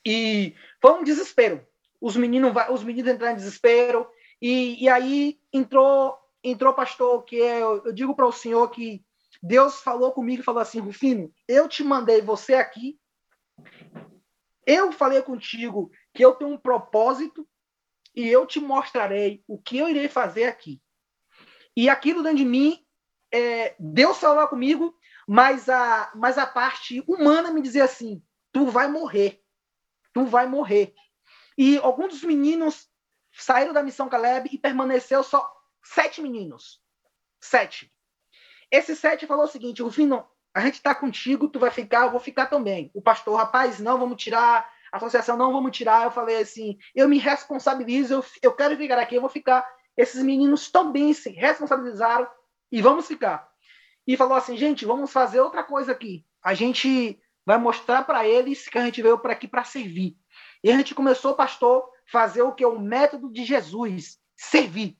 E foi um desespero. Os meninos, os meninos entraram em desespero. E, e aí entrou, entrou pastor, que é, eu, eu digo para o senhor que Deus falou comigo e falou assim, Rufino, eu te mandei você aqui. Eu falei contigo que eu tenho um propósito e eu te mostrarei o que eu irei fazer aqui. E aquilo dentro de mim, é, Deus falava comigo, mas a, mas a parte humana me dizia assim: tu vai morrer, tu vai morrer. E alguns dos meninos saíram da missão Caleb e permaneceu só sete meninos. Sete. Esse sete falou o seguinte: Rufino, a gente está contigo, tu vai ficar, eu vou ficar também. O pastor, rapaz, não, vamos tirar associação não vamos tirar. Eu falei assim, eu me responsabilizo, eu, eu quero ficar aqui, eu vou ficar. Esses meninos também se responsabilizaram e vamos ficar. E falou assim, gente, vamos fazer outra coisa aqui. A gente vai mostrar para eles que a gente veio para aqui para servir. E a gente começou, pastor, fazer o que é o método de Jesus, servir.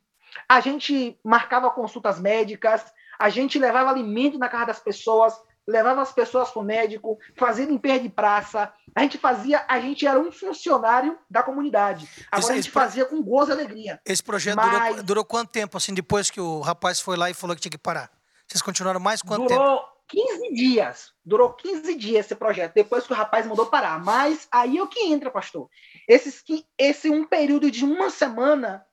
A gente marcava consultas médicas, a gente levava alimento na casa das pessoas, levava as pessoas para o médico, fazia limpeza de praça. A gente fazia, a gente era um funcionário da comunidade. Agora esse, a gente fazia com gozo e alegria. Esse projeto Mas, durou, durou, quanto tempo, assim, depois que o rapaz foi lá e falou que tinha que parar? Vocês continuaram mais quanto durou tempo? 15 dias. Durou 15 dias esse projeto, depois que o rapaz mandou parar. Mas aí é o que entra, pastor. Esses, esse um período de uma semana,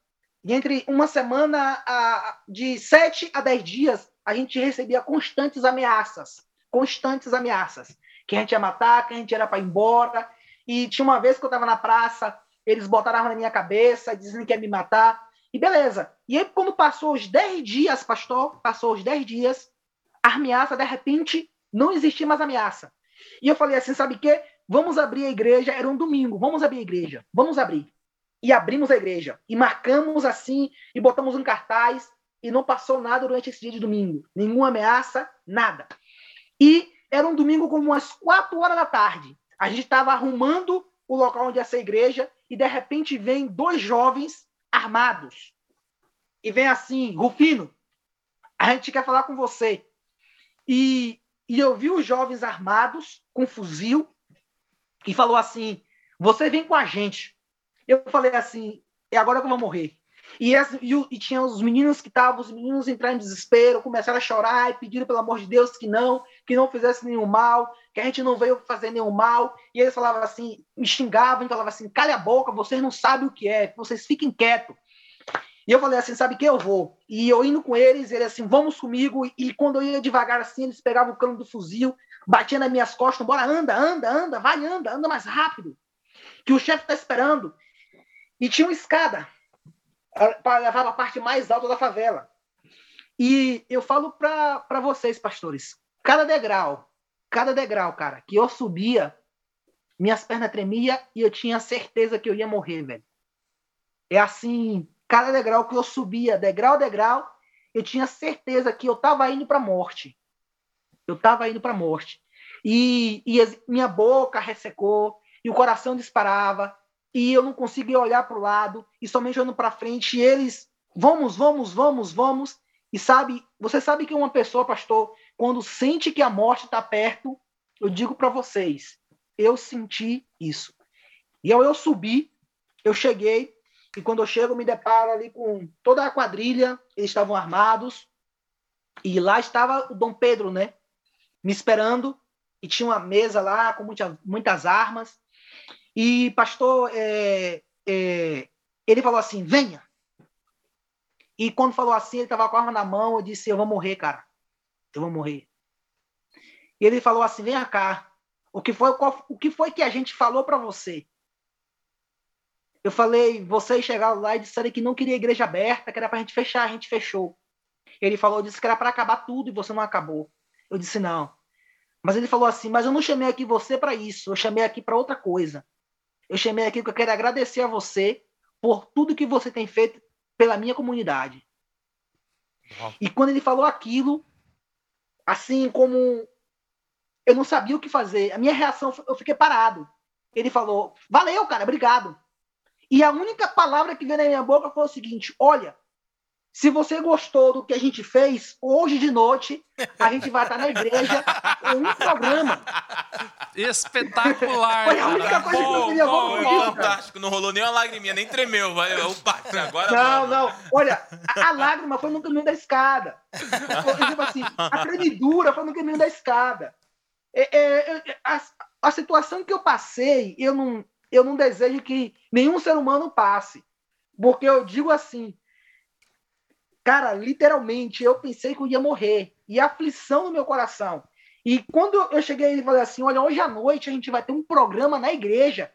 entre uma semana a, de 7 a 10 dias, a gente recebia constantes ameaças constantes ameaças. Que a gente ia matar, que a gente era para ir embora. E tinha uma vez que eu estava na praça, eles botaram na minha cabeça, dizendo que ia me matar. E beleza. E aí, quando passou os 10 dias, pastor, passou os 10 dias, a ameaça, de repente, não existia mais ameaça. E eu falei assim, sabe o quê? Vamos abrir a igreja. Era um domingo. Vamos abrir a igreja. Vamos abrir. E abrimos a igreja. E marcamos assim, e botamos um cartaz. E não passou nada durante esse dia de domingo. Nenhuma ameaça, nada. E era um domingo como umas quatro horas da tarde. A gente estava arrumando o local onde ia ser a igreja e de repente vem dois jovens armados. e vem assim, Rufino, a gente quer falar com você. E, e eu vi os jovens armados com fuzil e falou assim: Você vem com a gente. Eu falei assim: É agora que eu vou morrer. E, as, e, e, tinha os meninos que estavam, os meninos entraram em desespero, começaram a chorar e pediram, pelo amor de Deus, que não, que não fizesse nenhum mal, que a gente não veio fazer nenhum mal. E eles falavam assim, me xingavam e falavam assim: cale a boca, vocês não sabem o que é, vocês fiquem quietos. E eu falei assim: sabe que eu vou? E eu indo com eles, eles assim: vamos comigo. E quando eu ia devagar assim, eles pegavam o cano do fuzil, batiam nas minhas costas: bora, anda, anda, anda, vai, anda, anda mais rápido. Que o chefe está esperando. E tinha uma escada para levar a parte mais alta da favela. E eu falo para vocês, pastores, cada degrau, cada degrau, cara, que eu subia, minhas pernas tremiam e eu tinha certeza que eu ia morrer, velho. É assim, cada degrau que eu subia, degrau a degrau, eu tinha certeza que eu estava indo para a morte. Eu estava indo para a morte. E, e minha boca ressecou, e o coração disparava, e eu não conseguia olhar para o lado e somente olhando para frente. E eles, vamos, vamos, vamos, vamos. E sabe, você sabe que uma pessoa, pastor, quando sente que a morte está perto, eu digo para vocês, eu senti isso. E ao eu subi, eu cheguei, e quando eu chego, eu me deparo ali com toda a quadrilha, eles estavam armados, e lá estava o Dom Pedro, né? Me esperando, e tinha uma mesa lá com muitas, muitas armas, e, pastor, é, é, ele falou assim: venha. E quando falou assim, ele estava com a arma na mão. Eu disse: eu vou morrer, cara. Eu vou morrer. E ele falou assim: venha cá. O que foi, qual, o que, foi que a gente falou para você? Eu falei: vocês chegaram lá e disseram que não queria igreja aberta, que era para a gente fechar. A gente fechou. Ele falou: disse que era para acabar tudo e você não acabou. Eu disse: não. Mas ele falou assim: mas eu não chamei aqui você para isso. Eu chamei aqui para outra coisa. Eu chamei aqui porque eu quero agradecer a você por tudo que você tem feito pela minha comunidade. Uau. E quando ele falou aquilo, assim como eu não sabia o que fazer, a minha reação, eu fiquei parado. Ele falou: Valeu, cara, obrigado. E a única palavra que veio na minha boca foi o seguinte: Olha, se você gostou do que a gente fez, hoje de noite a gente vai estar na igreja em um programa. Espetacular! Foi a única coisa bom, que eu queria bom, bom, Fantástico, não rolou nem uma lagriminha, nem tremeu. Vai, opa, agora. Não, mano. não. Olha, a, a, lágrima foi no caminho da escada. Foi, tipo assim, a tremidura foi no caminho da escada. É, é, é, a, a situação que eu passei, eu não, eu não desejo que nenhum ser humano passe. Porque eu digo assim, Cara, literalmente, eu pensei que eu ia morrer. E a aflição no meu coração. E quando eu cheguei e falei assim: olha, hoje à noite a gente vai ter um programa na igreja.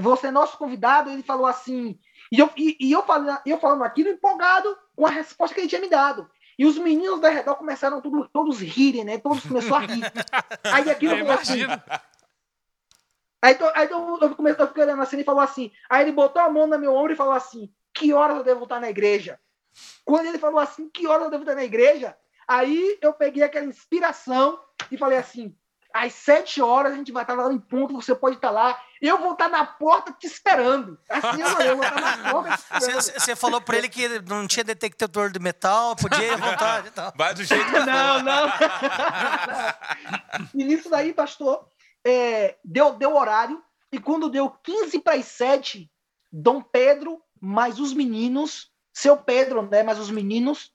Você é nosso convidado. Ele falou assim. E eu, e, e eu, falando, eu falando aquilo empolgado com a resposta que ele tinha me dado. E os meninos da redor começaram tudo, todos rirem, né? Todos começaram a rir. Aí aquilo eu assim. Aí, aí eu, eu, comecei, eu fiquei olhando assim e falou assim. Aí ele botou a mão no meu ombro e falou assim: Que horas eu devo estar na igreja? Quando ele falou assim, que hora eu devo estar na igreja? Aí eu peguei aquela inspiração e falei assim: às sete horas a gente vai estar lá em ponto, você pode estar lá. Eu vou estar na porta te esperando. Assim eu, eu vou estar na porta Você falou para ele que não tinha detector de metal, podia voltar e tal. Vai do jeito que Não, não. e nisso daí, pastor, é, deu, deu horário. E quando deu 15 para as 7, Dom Pedro, mais os meninos, seu Pedro, né, mas os meninos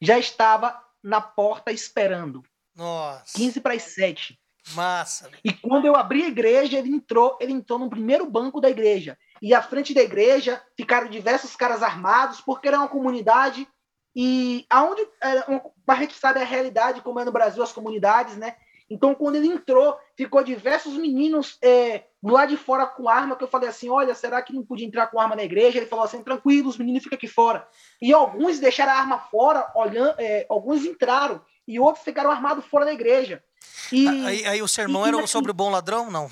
já estava na porta esperando. Nossa. 15 para as 7. Massa. E quando eu abri a igreja, ele entrou, ele entrou no primeiro banco da igreja. E à frente da igreja ficaram diversos caras armados, porque era uma comunidade e aonde a gente sabe a realidade como é no Brasil as comunidades, né? Então, quando ele entrou, ficou diversos meninos é, do lado de fora com arma, que eu falei assim, olha, será que não podia entrar com arma na igreja? Ele falou assim, tranquilo, os meninos ficam aqui fora. E alguns deixaram a arma fora, olhando, é, alguns entraram, e outros ficaram armados fora da igreja. E, aí, aí, o sermão e, era sobre o bom ladrão? Não.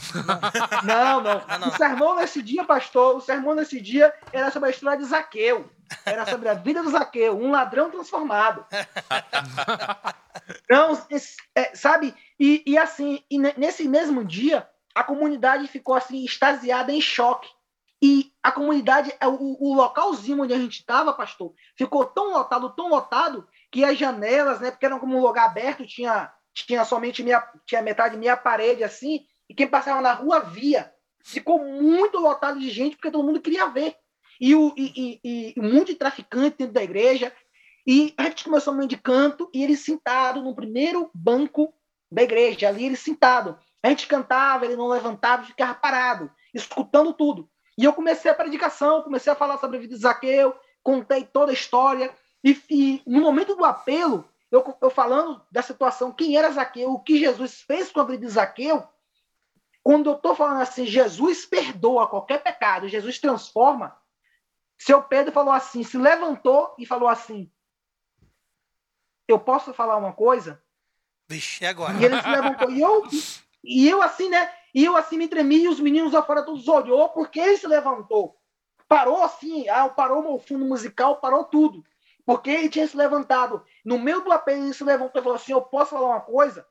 Não, não. não. não. O sermão nesse dia, pastor, o sermão nesse dia era sobre a história de Zaqueu. Era sobre a vida do Zaqueu, um ladrão transformado. Então, é, sabe? E, e assim, e nesse mesmo dia, a comunidade ficou assim, extasiada, em choque. E a comunidade, é, o, o localzinho onde a gente estava, pastor, ficou tão lotado, tão lotado, que as janelas, né, porque era como um lugar aberto, tinha, tinha somente minha, tinha metade minha parede assim, e quem passava na rua via. Ficou muito lotado de gente, porque todo mundo queria ver. E, o, e, e, e um monte de traficante dentro da igreja. E a gente começou meio de canto, e ele sentado no primeiro banco da igreja, ali ele sentado. A gente cantava, ele não levantava, ficava parado, escutando tudo. E eu comecei a predicação, comecei a falar sobre a vida de Zaqueu, contei toda a história. E, e no momento do apelo, eu, eu, falando da situação, quem era Zaqueu, o que Jesus fez com a vida de Zaqueu, quando eu estou falando assim, Jesus perdoa qualquer pecado, Jesus transforma. Seu Pedro falou assim, se levantou e falou assim: Eu posso falar uma coisa? Vixe, agora? E ele se levantou. E eu, e eu assim, né? E eu assim me tremi, e os meninos lá fora todos olhou, porque ele se levantou. Parou assim, ah, parou o fundo musical, parou tudo. Porque ele tinha se levantado. No meio do apelo, ele se levantou e falou assim: Eu posso falar uma coisa?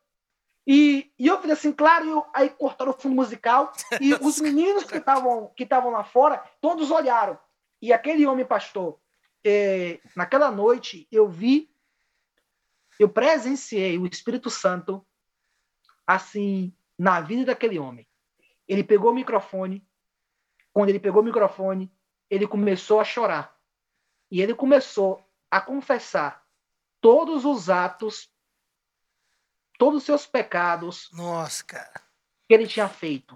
E, e eu fiz assim, claro, eu, aí cortaram o fundo musical. E os meninos que estavam que lá fora, todos olharam. E aquele homem pastor, é, naquela noite, eu vi, eu presenciei o Espírito Santo, assim, na vida daquele homem. Ele pegou o microfone. Quando ele pegou o microfone, ele começou a chorar. E ele começou a confessar todos os atos, todos os seus pecados. Nossa, cara. Que ele tinha feito.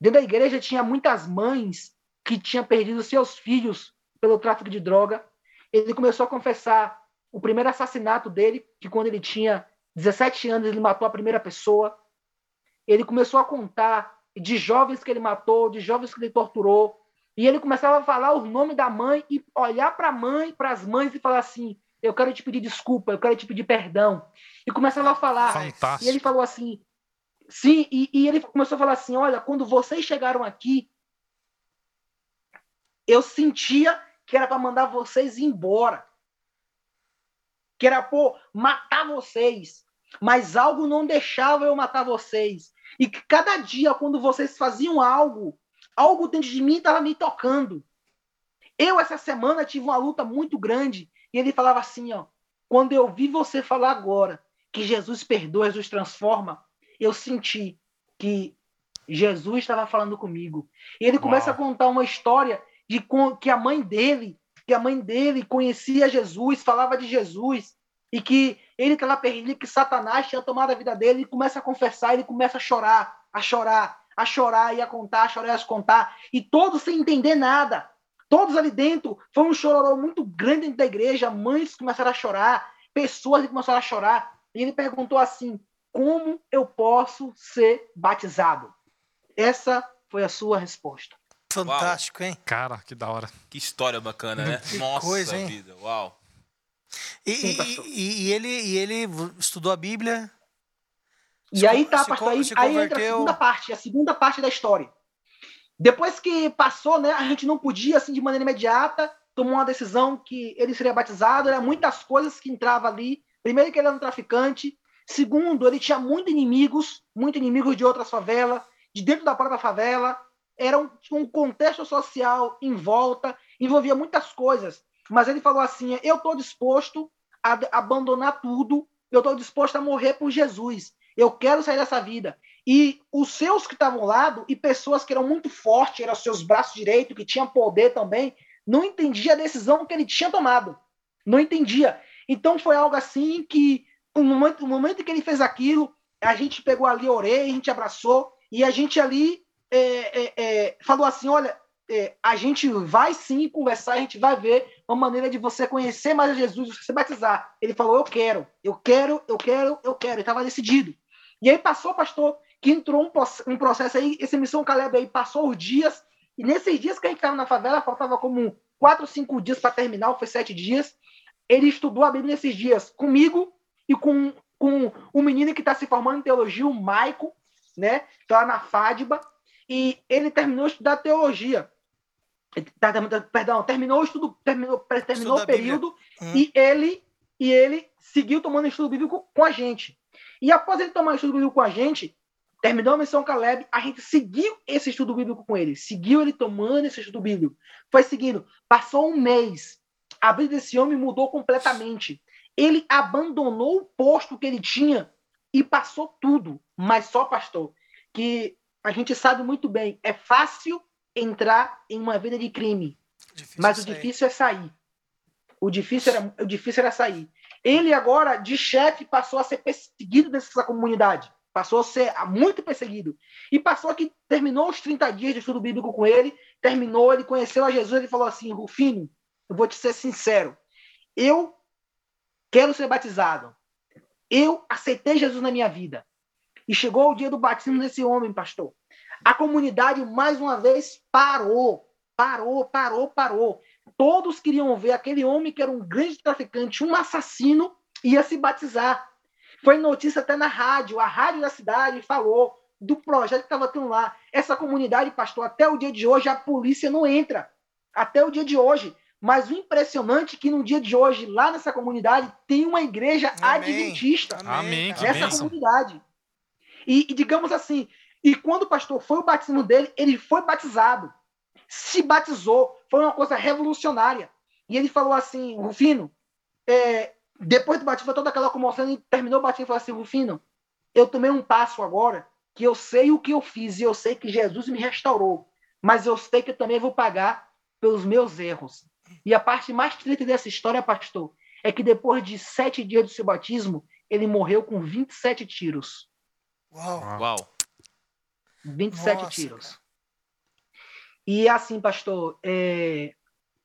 Dentro da igreja tinha muitas mães que tinham perdido seus filhos pelo tráfico de droga. Ele começou a confessar o primeiro assassinato dele, que quando ele tinha 17 anos ele matou a primeira pessoa. Ele começou a contar de jovens que ele matou, de jovens que ele torturou. E ele começava a falar o nome da mãe e olhar para a mãe, para as mães e falar assim: Eu quero te pedir desculpa, eu quero te pedir perdão. E começava a falar. Fantástico. E ele falou assim: Sim, e, e ele começou a falar assim: Olha, quando vocês chegaram aqui, eu sentia que era para mandar vocês embora. Que era por matar vocês. Mas algo não deixava eu matar vocês. E que cada dia, quando vocês faziam algo, algo dentro de mim estava me tocando. Eu, essa semana, tive uma luta muito grande. E ele falava assim: ó, quando eu vi você falar agora que Jesus perdoa, Jesus transforma, eu senti que Jesus estava falando comigo. E ele começa Uau. a contar uma história de que a mãe dele, que a mãe dele conhecia Jesus, falava de Jesus, e que ele estava perdido, que Satanás tinha tomado a vida dele, ele começa a confessar, ele começa a chorar, a chorar, a chorar e a contar, a chorar e a contar, e todos sem entender nada. Todos ali dentro, foi um chororô muito grande dentro da igreja, mães começaram a chorar, pessoas começaram a chorar, e ele perguntou assim: como eu posso ser batizado? Essa foi a sua resposta. Fantástico, Uau. hein? Cara, que da hora. Que história bacana, né? Que Nossa coisa, hein? vida, uau. E, e, e, e, ele, e ele estudou a Bíblia. E aí tá, pastor, aí, aí entra a segunda parte, a segunda parte da história. Depois que passou, né, a gente não podia, assim, de maneira imediata, tomou uma decisão que ele seria batizado, era muitas coisas que entravam ali. Primeiro que ele era um traficante, segundo, ele tinha muitos inimigos, muitos inimigos de outras favelas, de dentro da própria favela, era um, um contexto social em volta, envolvia muitas coisas. Mas ele falou assim: eu estou disposto a abandonar tudo, eu estou disposto a morrer por Jesus. Eu quero sair dessa vida. E os seus que estavam ao lado, e pessoas que eram muito fortes, eram seus braços direitos, que tinham poder também, não entendia a decisão que ele tinha tomado. Não entendia. Então foi algo assim que, no momento, no momento que ele fez aquilo, a gente pegou ali orelha, a gente abraçou, e a gente ali é, é, é, falou assim: olha, é, a gente vai sim conversar, a gente vai ver uma maneira de você conhecer mais Jesus, você se batizar. Ele falou: Eu quero, eu quero, eu quero, eu quero. Ele estava decidido. E aí passou, pastor, que entrou um, um processo aí, esse Missão Caleb aí passou os dias, e nesses dias que a gente estava na favela, faltava como quatro, cinco dias para terminar, foi sete dias. Ele estudou a Bíblia nesses dias comigo e com, com um menino que está se formando em teologia, o Maico, né? Está lá na FADBA, e ele terminou de estudar teologia. Tá, tá, perdão, terminou o estudo, terminou, terminou o período hum. e ele e ele seguiu tomando estudo bíblico com a gente. E após ele tomar estudo bíblico com a gente, Terminou a missão Caleb, a gente seguiu esse estudo bíblico com ele, seguiu ele tomando esse estudo bíblico. Foi seguindo. Passou um mês. A vida desse homem mudou completamente. Ele abandonou o posto que ele tinha e passou tudo. Mas só, pastor, que a gente sabe muito bem, é fácil entrar em uma vida de crime. Difícil mas sair. o difícil é sair. O difícil, era, o difícil era sair. Ele agora, de chefe, passou a ser perseguido dessa comunidade. Passou a ser muito perseguido. E passou que terminou os 30 dias de estudo bíblico com ele, terminou, ele conheceu a Jesus, ele falou assim, Rufino, eu vou te ser sincero, eu quero ser batizado. Eu aceitei Jesus na minha vida. E chegou o dia do batismo desse homem, pastor. A comunidade, mais uma vez, parou. Parou, parou, parou. Todos queriam ver aquele homem que era um grande traficante, um assassino, ia se batizar. Foi notícia até na rádio. A rádio da cidade falou do projeto que estava tendo lá. Essa comunidade, pastor, até o dia de hoje a polícia não entra. Até o dia de hoje. Mas o impressionante é que no dia de hoje, lá nessa comunidade, tem uma igreja Amém. adventista. Amém. Nessa comunidade. E, e, digamos assim, e quando o pastor foi o batismo dele, ele foi batizado. Se batizou. Foi uma coisa revolucionária. E ele falou assim, Rufino, é, depois do batismo, toda aquela comoção, ele terminou o batismo e falou assim, Rufino, eu tomei um passo agora que eu sei o que eu fiz e eu sei que Jesus me restaurou. Mas eu sei que eu também vou pagar pelos meus erros. E a parte mais triste dessa história, pastor, é que depois de sete dias do seu batismo, ele morreu com 27 tiros. Uau! Uau. 27 Nossa, tiros. Cara. E assim, pastor, é,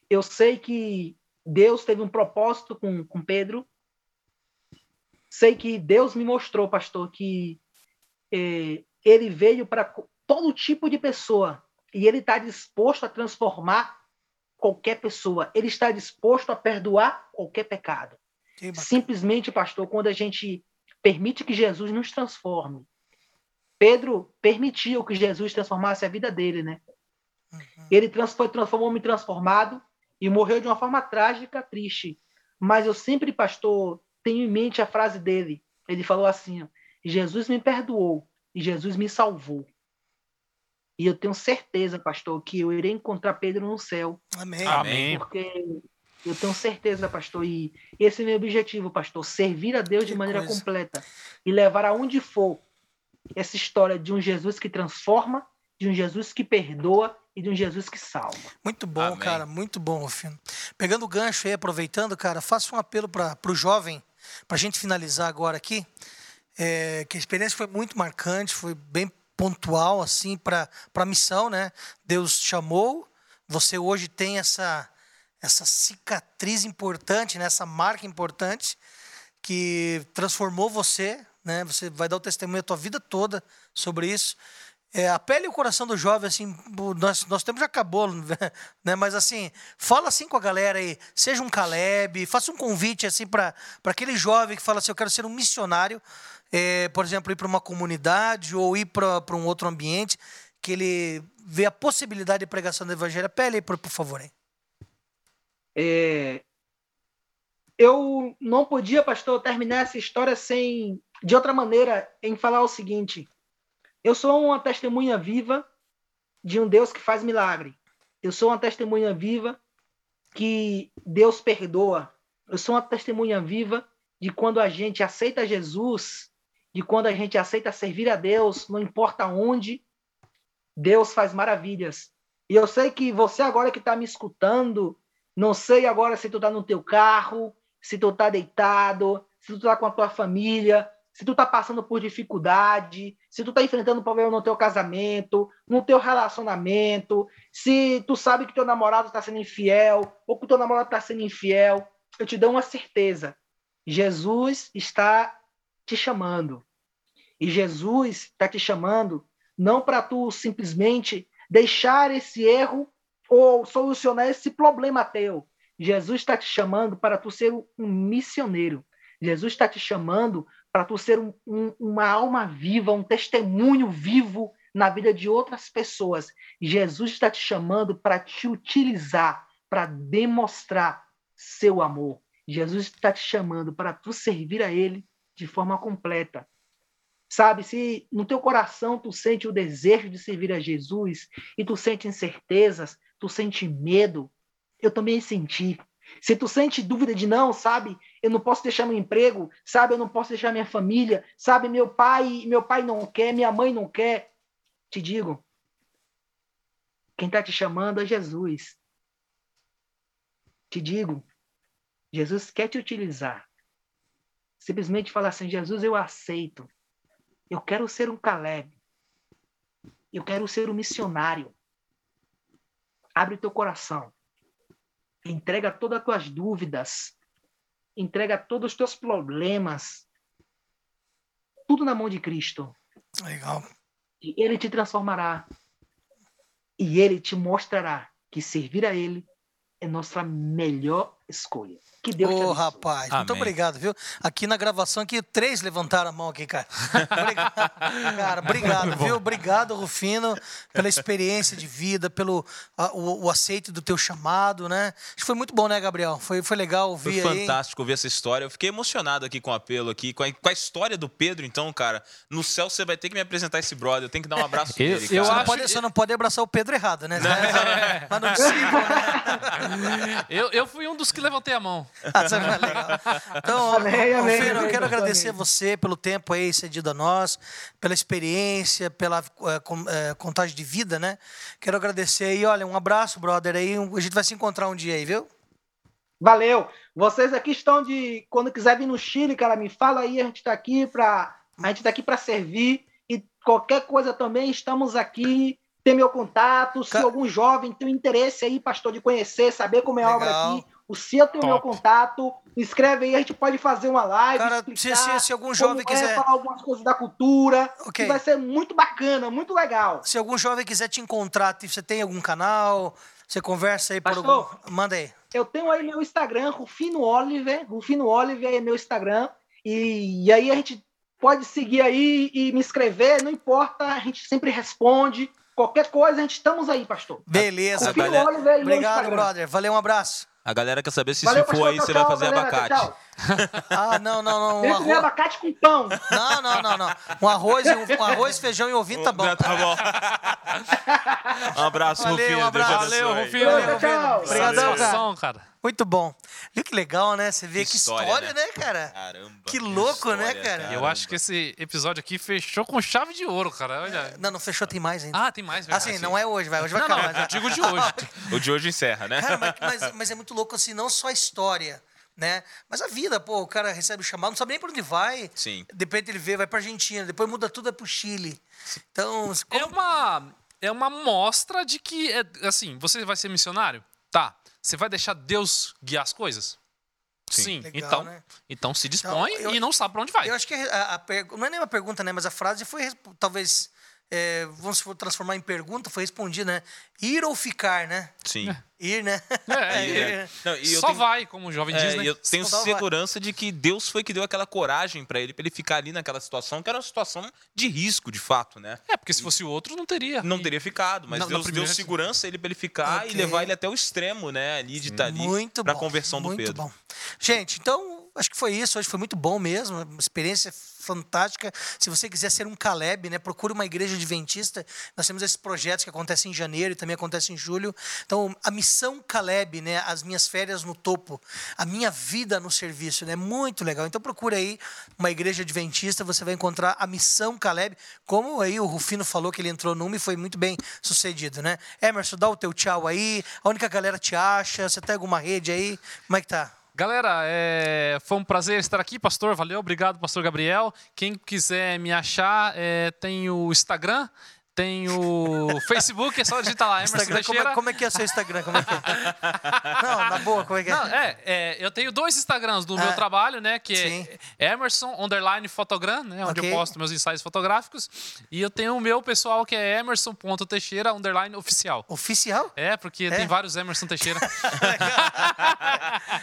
eu sei que Deus teve um propósito com, com Pedro. Sei que Deus me mostrou, pastor, que é, ele veio para todo tipo de pessoa e ele está disposto a transformar qualquer pessoa. Ele está disposto a perdoar qualquer pecado. Simplesmente, pastor, quando a gente permite que Jesus nos transforme. Pedro permitiu que Jesus transformasse a vida dele, né? Uhum. Ele foi transformou homem transformado e morreu de uma forma trágica, triste. Mas eu sempre, pastor, tenho em mente a frase dele. Ele falou assim: Jesus me perdoou e Jesus me salvou. E eu tenho certeza, pastor, que eu irei encontrar Pedro no céu. Amém. Amém. Porque eu tenho certeza, pastor, e esse é o meu objetivo, pastor, servir a Deus que de maneira coisa. completa e levar aonde for essa história de um Jesus que transforma, de um Jesus que perdoa e de um Jesus que salva. Muito bom, Amém. cara, muito bom, Rufino. Pegando o gancho aí, aproveitando, cara, faça um apelo para o jovem, para a gente finalizar agora aqui, é, que a experiência foi muito marcante, foi bem pontual, assim, para a missão, né? Deus chamou, você hoje tem essa, essa cicatriz importante, né? essa marca importante, que transformou você, né? Você vai dar o testemunho a tua vida toda sobre isso. É, a pele e o coração do jovem, assim, nós, nosso tempo já acabou, né? Mas assim, fala assim com a galera aí, seja um Caleb, faça um convite assim para aquele jovem que fala assim, eu quero ser um missionário, é, por exemplo, ir para uma comunidade ou ir para um outro ambiente, que ele vê a possibilidade de pregação do evangelho. Pele aí, por, por favor. Hein? É, eu não podia, pastor, terminar essa história sem, de outra maneira, em falar o seguinte. Eu sou uma testemunha viva de um Deus que faz milagre. Eu sou uma testemunha viva que Deus perdoa. Eu sou uma testemunha viva de quando a gente aceita Jesus, de quando a gente aceita servir a Deus, não importa onde, Deus faz maravilhas. E eu sei que você agora que está me escutando, não sei agora se tu está no teu carro, se tu está deitado, se tu está com a tua família, se tu tá passando por dificuldade, se tu tá enfrentando problema no teu casamento, no teu relacionamento, se tu sabe que teu namorado está sendo infiel ou que teu namorado está sendo infiel, eu te dou uma certeza. Jesus está te chamando. E Jesus está te chamando não para tu simplesmente deixar esse erro ou solucionar esse problema teu. Jesus está te chamando para tu ser um missioneiro. Jesus está te chamando para tu ser um, um, uma alma viva, um testemunho vivo na vida de outras pessoas. Jesus está te chamando para te utilizar, para demonstrar seu amor. Jesus está te chamando para tu servir a Ele de forma completa. Sabe, se no teu coração tu sente o desejo de servir a Jesus e tu sente incertezas, tu sente medo, eu também senti. Se tu sente dúvida de não, sabe, eu não posso deixar meu emprego, sabe, eu não posso deixar minha família, sabe, meu pai, meu pai não quer, minha mãe não quer, te digo, quem está te chamando é Jesus. Te digo, Jesus quer te utilizar. Simplesmente fala assim: Jesus, eu aceito. Eu quero ser um Caleb. Eu quero ser um missionário. Abre teu coração. Entrega todas as tuas dúvidas. Entrega todos os teus problemas. Tudo na mão de Cristo. Legal. E Ele te transformará. E Ele te mostrará que servir a Ele é nossa melhor escolha. Que Deus te abençoe. rapaz, muito Amém. obrigado, viu? Aqui na gravação, aqui, três levantaram a mão aqui, cara. Obrigado, cara, obrigado, viu? Obrigado, Rufino, pela experiência de vida, pelo a- o, o aceito do teu chamado, né? Acho que foi muito bom, né, Gabriel? Foi, foi legal Foi ouvir aí. fantástico ver essa história. Eu fiquei emocionado aqui com o apelo aqui, com a, com a história do Pedro, então, cara. No céu você vai ter que me apresentar esse brother. Eu tenho que dar um abraço Eu- nele, cara. eu Você não, acho pode, você não pode abraçar o Pedro errado, né? Mas não né? Eu, eu fui um dos que levantei a mão. Ah, é legal. Então, Amém, amém, Rufino, eu amém, quero amém. agradecer você pelo tempo aí cedido a nós, pela experiência, pela eh, contagem de vida, né? Quero agradecer aí, olha, um abraço, brother, aí. A gente vai se encontrar um dia aí, viu? Valeu. Vocês aqui estão de. Quando quiser vir no Chile, cara, me fala aí. A gente está aqui para a gente tá aqui para servir e qualquer coisa também estamos aqui. Tem meu contato. Se Ca- algum jovem tem interesse aí, pastor, de conhecer, saber como é a obra aqui, o seu tem o meu contato. Escreve aí, a gente pode fazer uma live. Cara, se- explicar se- se algum como jovem é, quiser- falar algumas coisas da cultura, Ok. que vai ser muito bacana, muito legal. Se algum jovem quiser te encontrar, você tem algum canal? Você conversa aí por Pastor. algum. Manda aí. Eu tenho aí meu Instagram, Rufino Oliver. Rufino Oliver é meu Instagram. E, e aí a gente pode seguir aí e me escrever, não importa, a gente sempre responde. Qualquer coisa, a gente estamos aí, pastor. Beleza. Galera- Oliver meu Obrigado, brother. Valeu, um abraço. A galera quer saber se Valeu, se for aí, você vai fazer galera, abacate. tchau. Ah, não, não, não. Um arroz... abacate com pão. Não, não, não, não. Um arroz, um, um arroz feijão e ovinho tá bom. Tá bom. um abraço, Valeu, Rufino. um abraço. Valeu, Rufino. Valeu, Rufino. Obrigadão, cara. Cara. Muito bom. Viu que legal, né? Você vê que, Que história, história, né, cara? Caramba. Que louco, né, história, cara? Eu acho que esse episódio aqui fechou com chave de ouro, cara. Olha. Não, não fechou, tem mais ainda. Ah, tem mais, verdade. assim, não é hoje, vai. Hoje vai Não, não, acabar. já. eu digo de hoje. O de hoje encerra, né? Cara, mas, mas, mas é muito louco, assim, não só a história, né? Mas a vida, pô, o cara recebe o chamado, não sabe nem pra onde vai. Sim. De repente ele vê, vai pra Argentina, depois muda tudo, é pro Chile. Então, É uma, é uma mostra de que, é, assim, você vai ser missionário? Tá. Você vai deixar Deus guiar as coisas? Sim. Legal, então, né? então se dispõe Então, eu- e não sabe pra onde vai. eu acho que a, a não é nem uma pergunta, né? Mas a frase foi, talvez, é, vamos for transformar em pergunta, foi respondida, né? Ir ou ficar, né? Sim. Ir, né? É, E, é, não, e eu Só tenho- vai, como o jovem É, diz, né? e eu tenho Só vai. segurança de que Deus foi que deu aquela coragem pra ele, pra ele ficar ali naquela situação, que era uma situação de risco, de fato, né? É, porque se fosse o outro, não teria. Não E- teria ficado, mas Na- na Deus deu primeira- segurança a ele pra ele ficar Ok. e levar ele até o extremo, né? Ali de estar ali Muito pra bom. conversão do muito Pedro. bom. Gente, então, acho que foi isso. Hoje foi muito bom mesmo. Uma experiência fantástica. Se você quiser ser um Caleb, né, procure uma igreja adventista. Nós temos esses projetos que acontecem em janeiro e também acontecem em julho. Então, a missão Caleb, né, as minhas férias no topo, a minha vida no serviço, né, muito legal. Então, procure aí uma igreja adventista, você vai encontrar a missão Caleb, como aí o Rufino falou que ele entrou numa e foi muito bem sucedido, né? Emerson, dá o teu tchau aí. A única galera te acha, você tem alguma rede aí? Como é que tá? Galera, é, foi um prazer estar aqui, pastor. Valeu, obrigado, pastor Gabriel. Quem quiser me achar, é, tem o Instagram, tem o Facebook, é só digitar lá, Emerson Instagram, como, Teixeira. é, como é que é seu Instagram? Como é que é? Não, na boa, como é que é? Não, é, é, eu tenho dois Instagrams do Ah, meu trabalho, né? Que sim. é Emerson Underline Fotogram, né? Onde Ok. eu posto meus ensaios fotográficos. E eu tenho o meu pessoal que é Emerson.teixeira Underline Oficial. Oficial? É, porque É? tem vários Emerson Teixeira.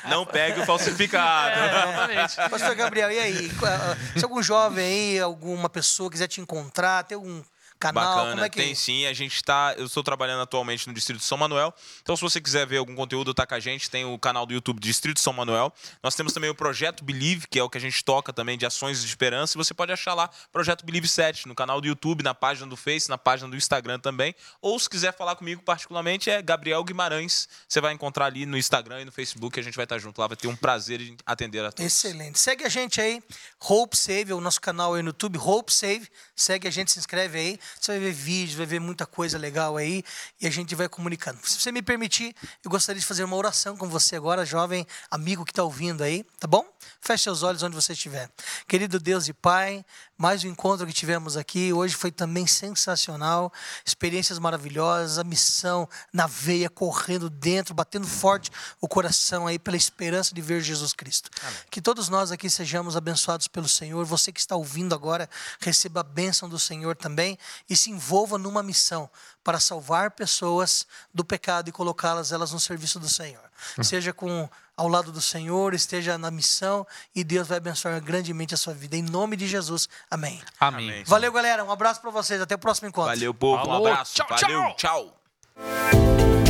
Não pegue o falsificado. é, exatamente. Pastor Gabriel, e aí? Ah, Se algum jovem aí, alguma pessoa quiser te encontrar, tem algum canal? Bacana, é que tem sim. A gente tá. Eu estou trabalhando atualmente no Distrito de São Manuel. Então, se você quiser ver algum conteúdo, tá com a gente. Tem o canal do YouTube Distrito de São Manuel. Nós temos também o Projeto Believe, que é o que a gente toca também de ações de esperança. E você pode achar lá Projeto Believe 7, no canal do YouTube, na página do Face, na página do Instagram também. Ou se quiser falar comigo particularmente, é Gabriel Guimarães. Você vai encontrar ali no Instagram e no Facebook. A gente vai estar junto lá. Vai ter um prazer em atender a todos. Excelente. Segue a gente aí, Hope Save, o nosso canal aí no YouTube, Hope Save. Segue a gente, se inscreve aí. Você vai ver vídeos, vai ver muita coisa legal aí e a gente vai comunicando. Se você me permitir, eu gostaria de fazer uma oração com você agora, jovem amigo que está ouvindo aí, tá bom? Feche seus olhos onde você estiver. Querido Deus e Pai, mais um encontro que tivemos aqui. Hoje foi também sensacional. Experiências maravilhosas, a missão na veia, correndo dentro, batendo forte o coração aí pela esperança de ver Jesus Cristo. Amém. Que todos nós aqui sejamos abençoados pelo Senhor. Você que está ouvindo agora, receba a bênção do Senhor também e se envolva numa missão para salvar pessoas do pecado e colocá-las elas no serviço do Senhor. Hum. Seja com ao lado do Senhor, esteja na missão e Deus vai abençoar grandemente a sua vida. Em nome de Jesus. Amém. Amém. Valeu, galera. Um abraço para vocês. Até o próximo encontro. Valeu, povo. Falou. Um abraço. Tchau, Valeu. tchau. tchau.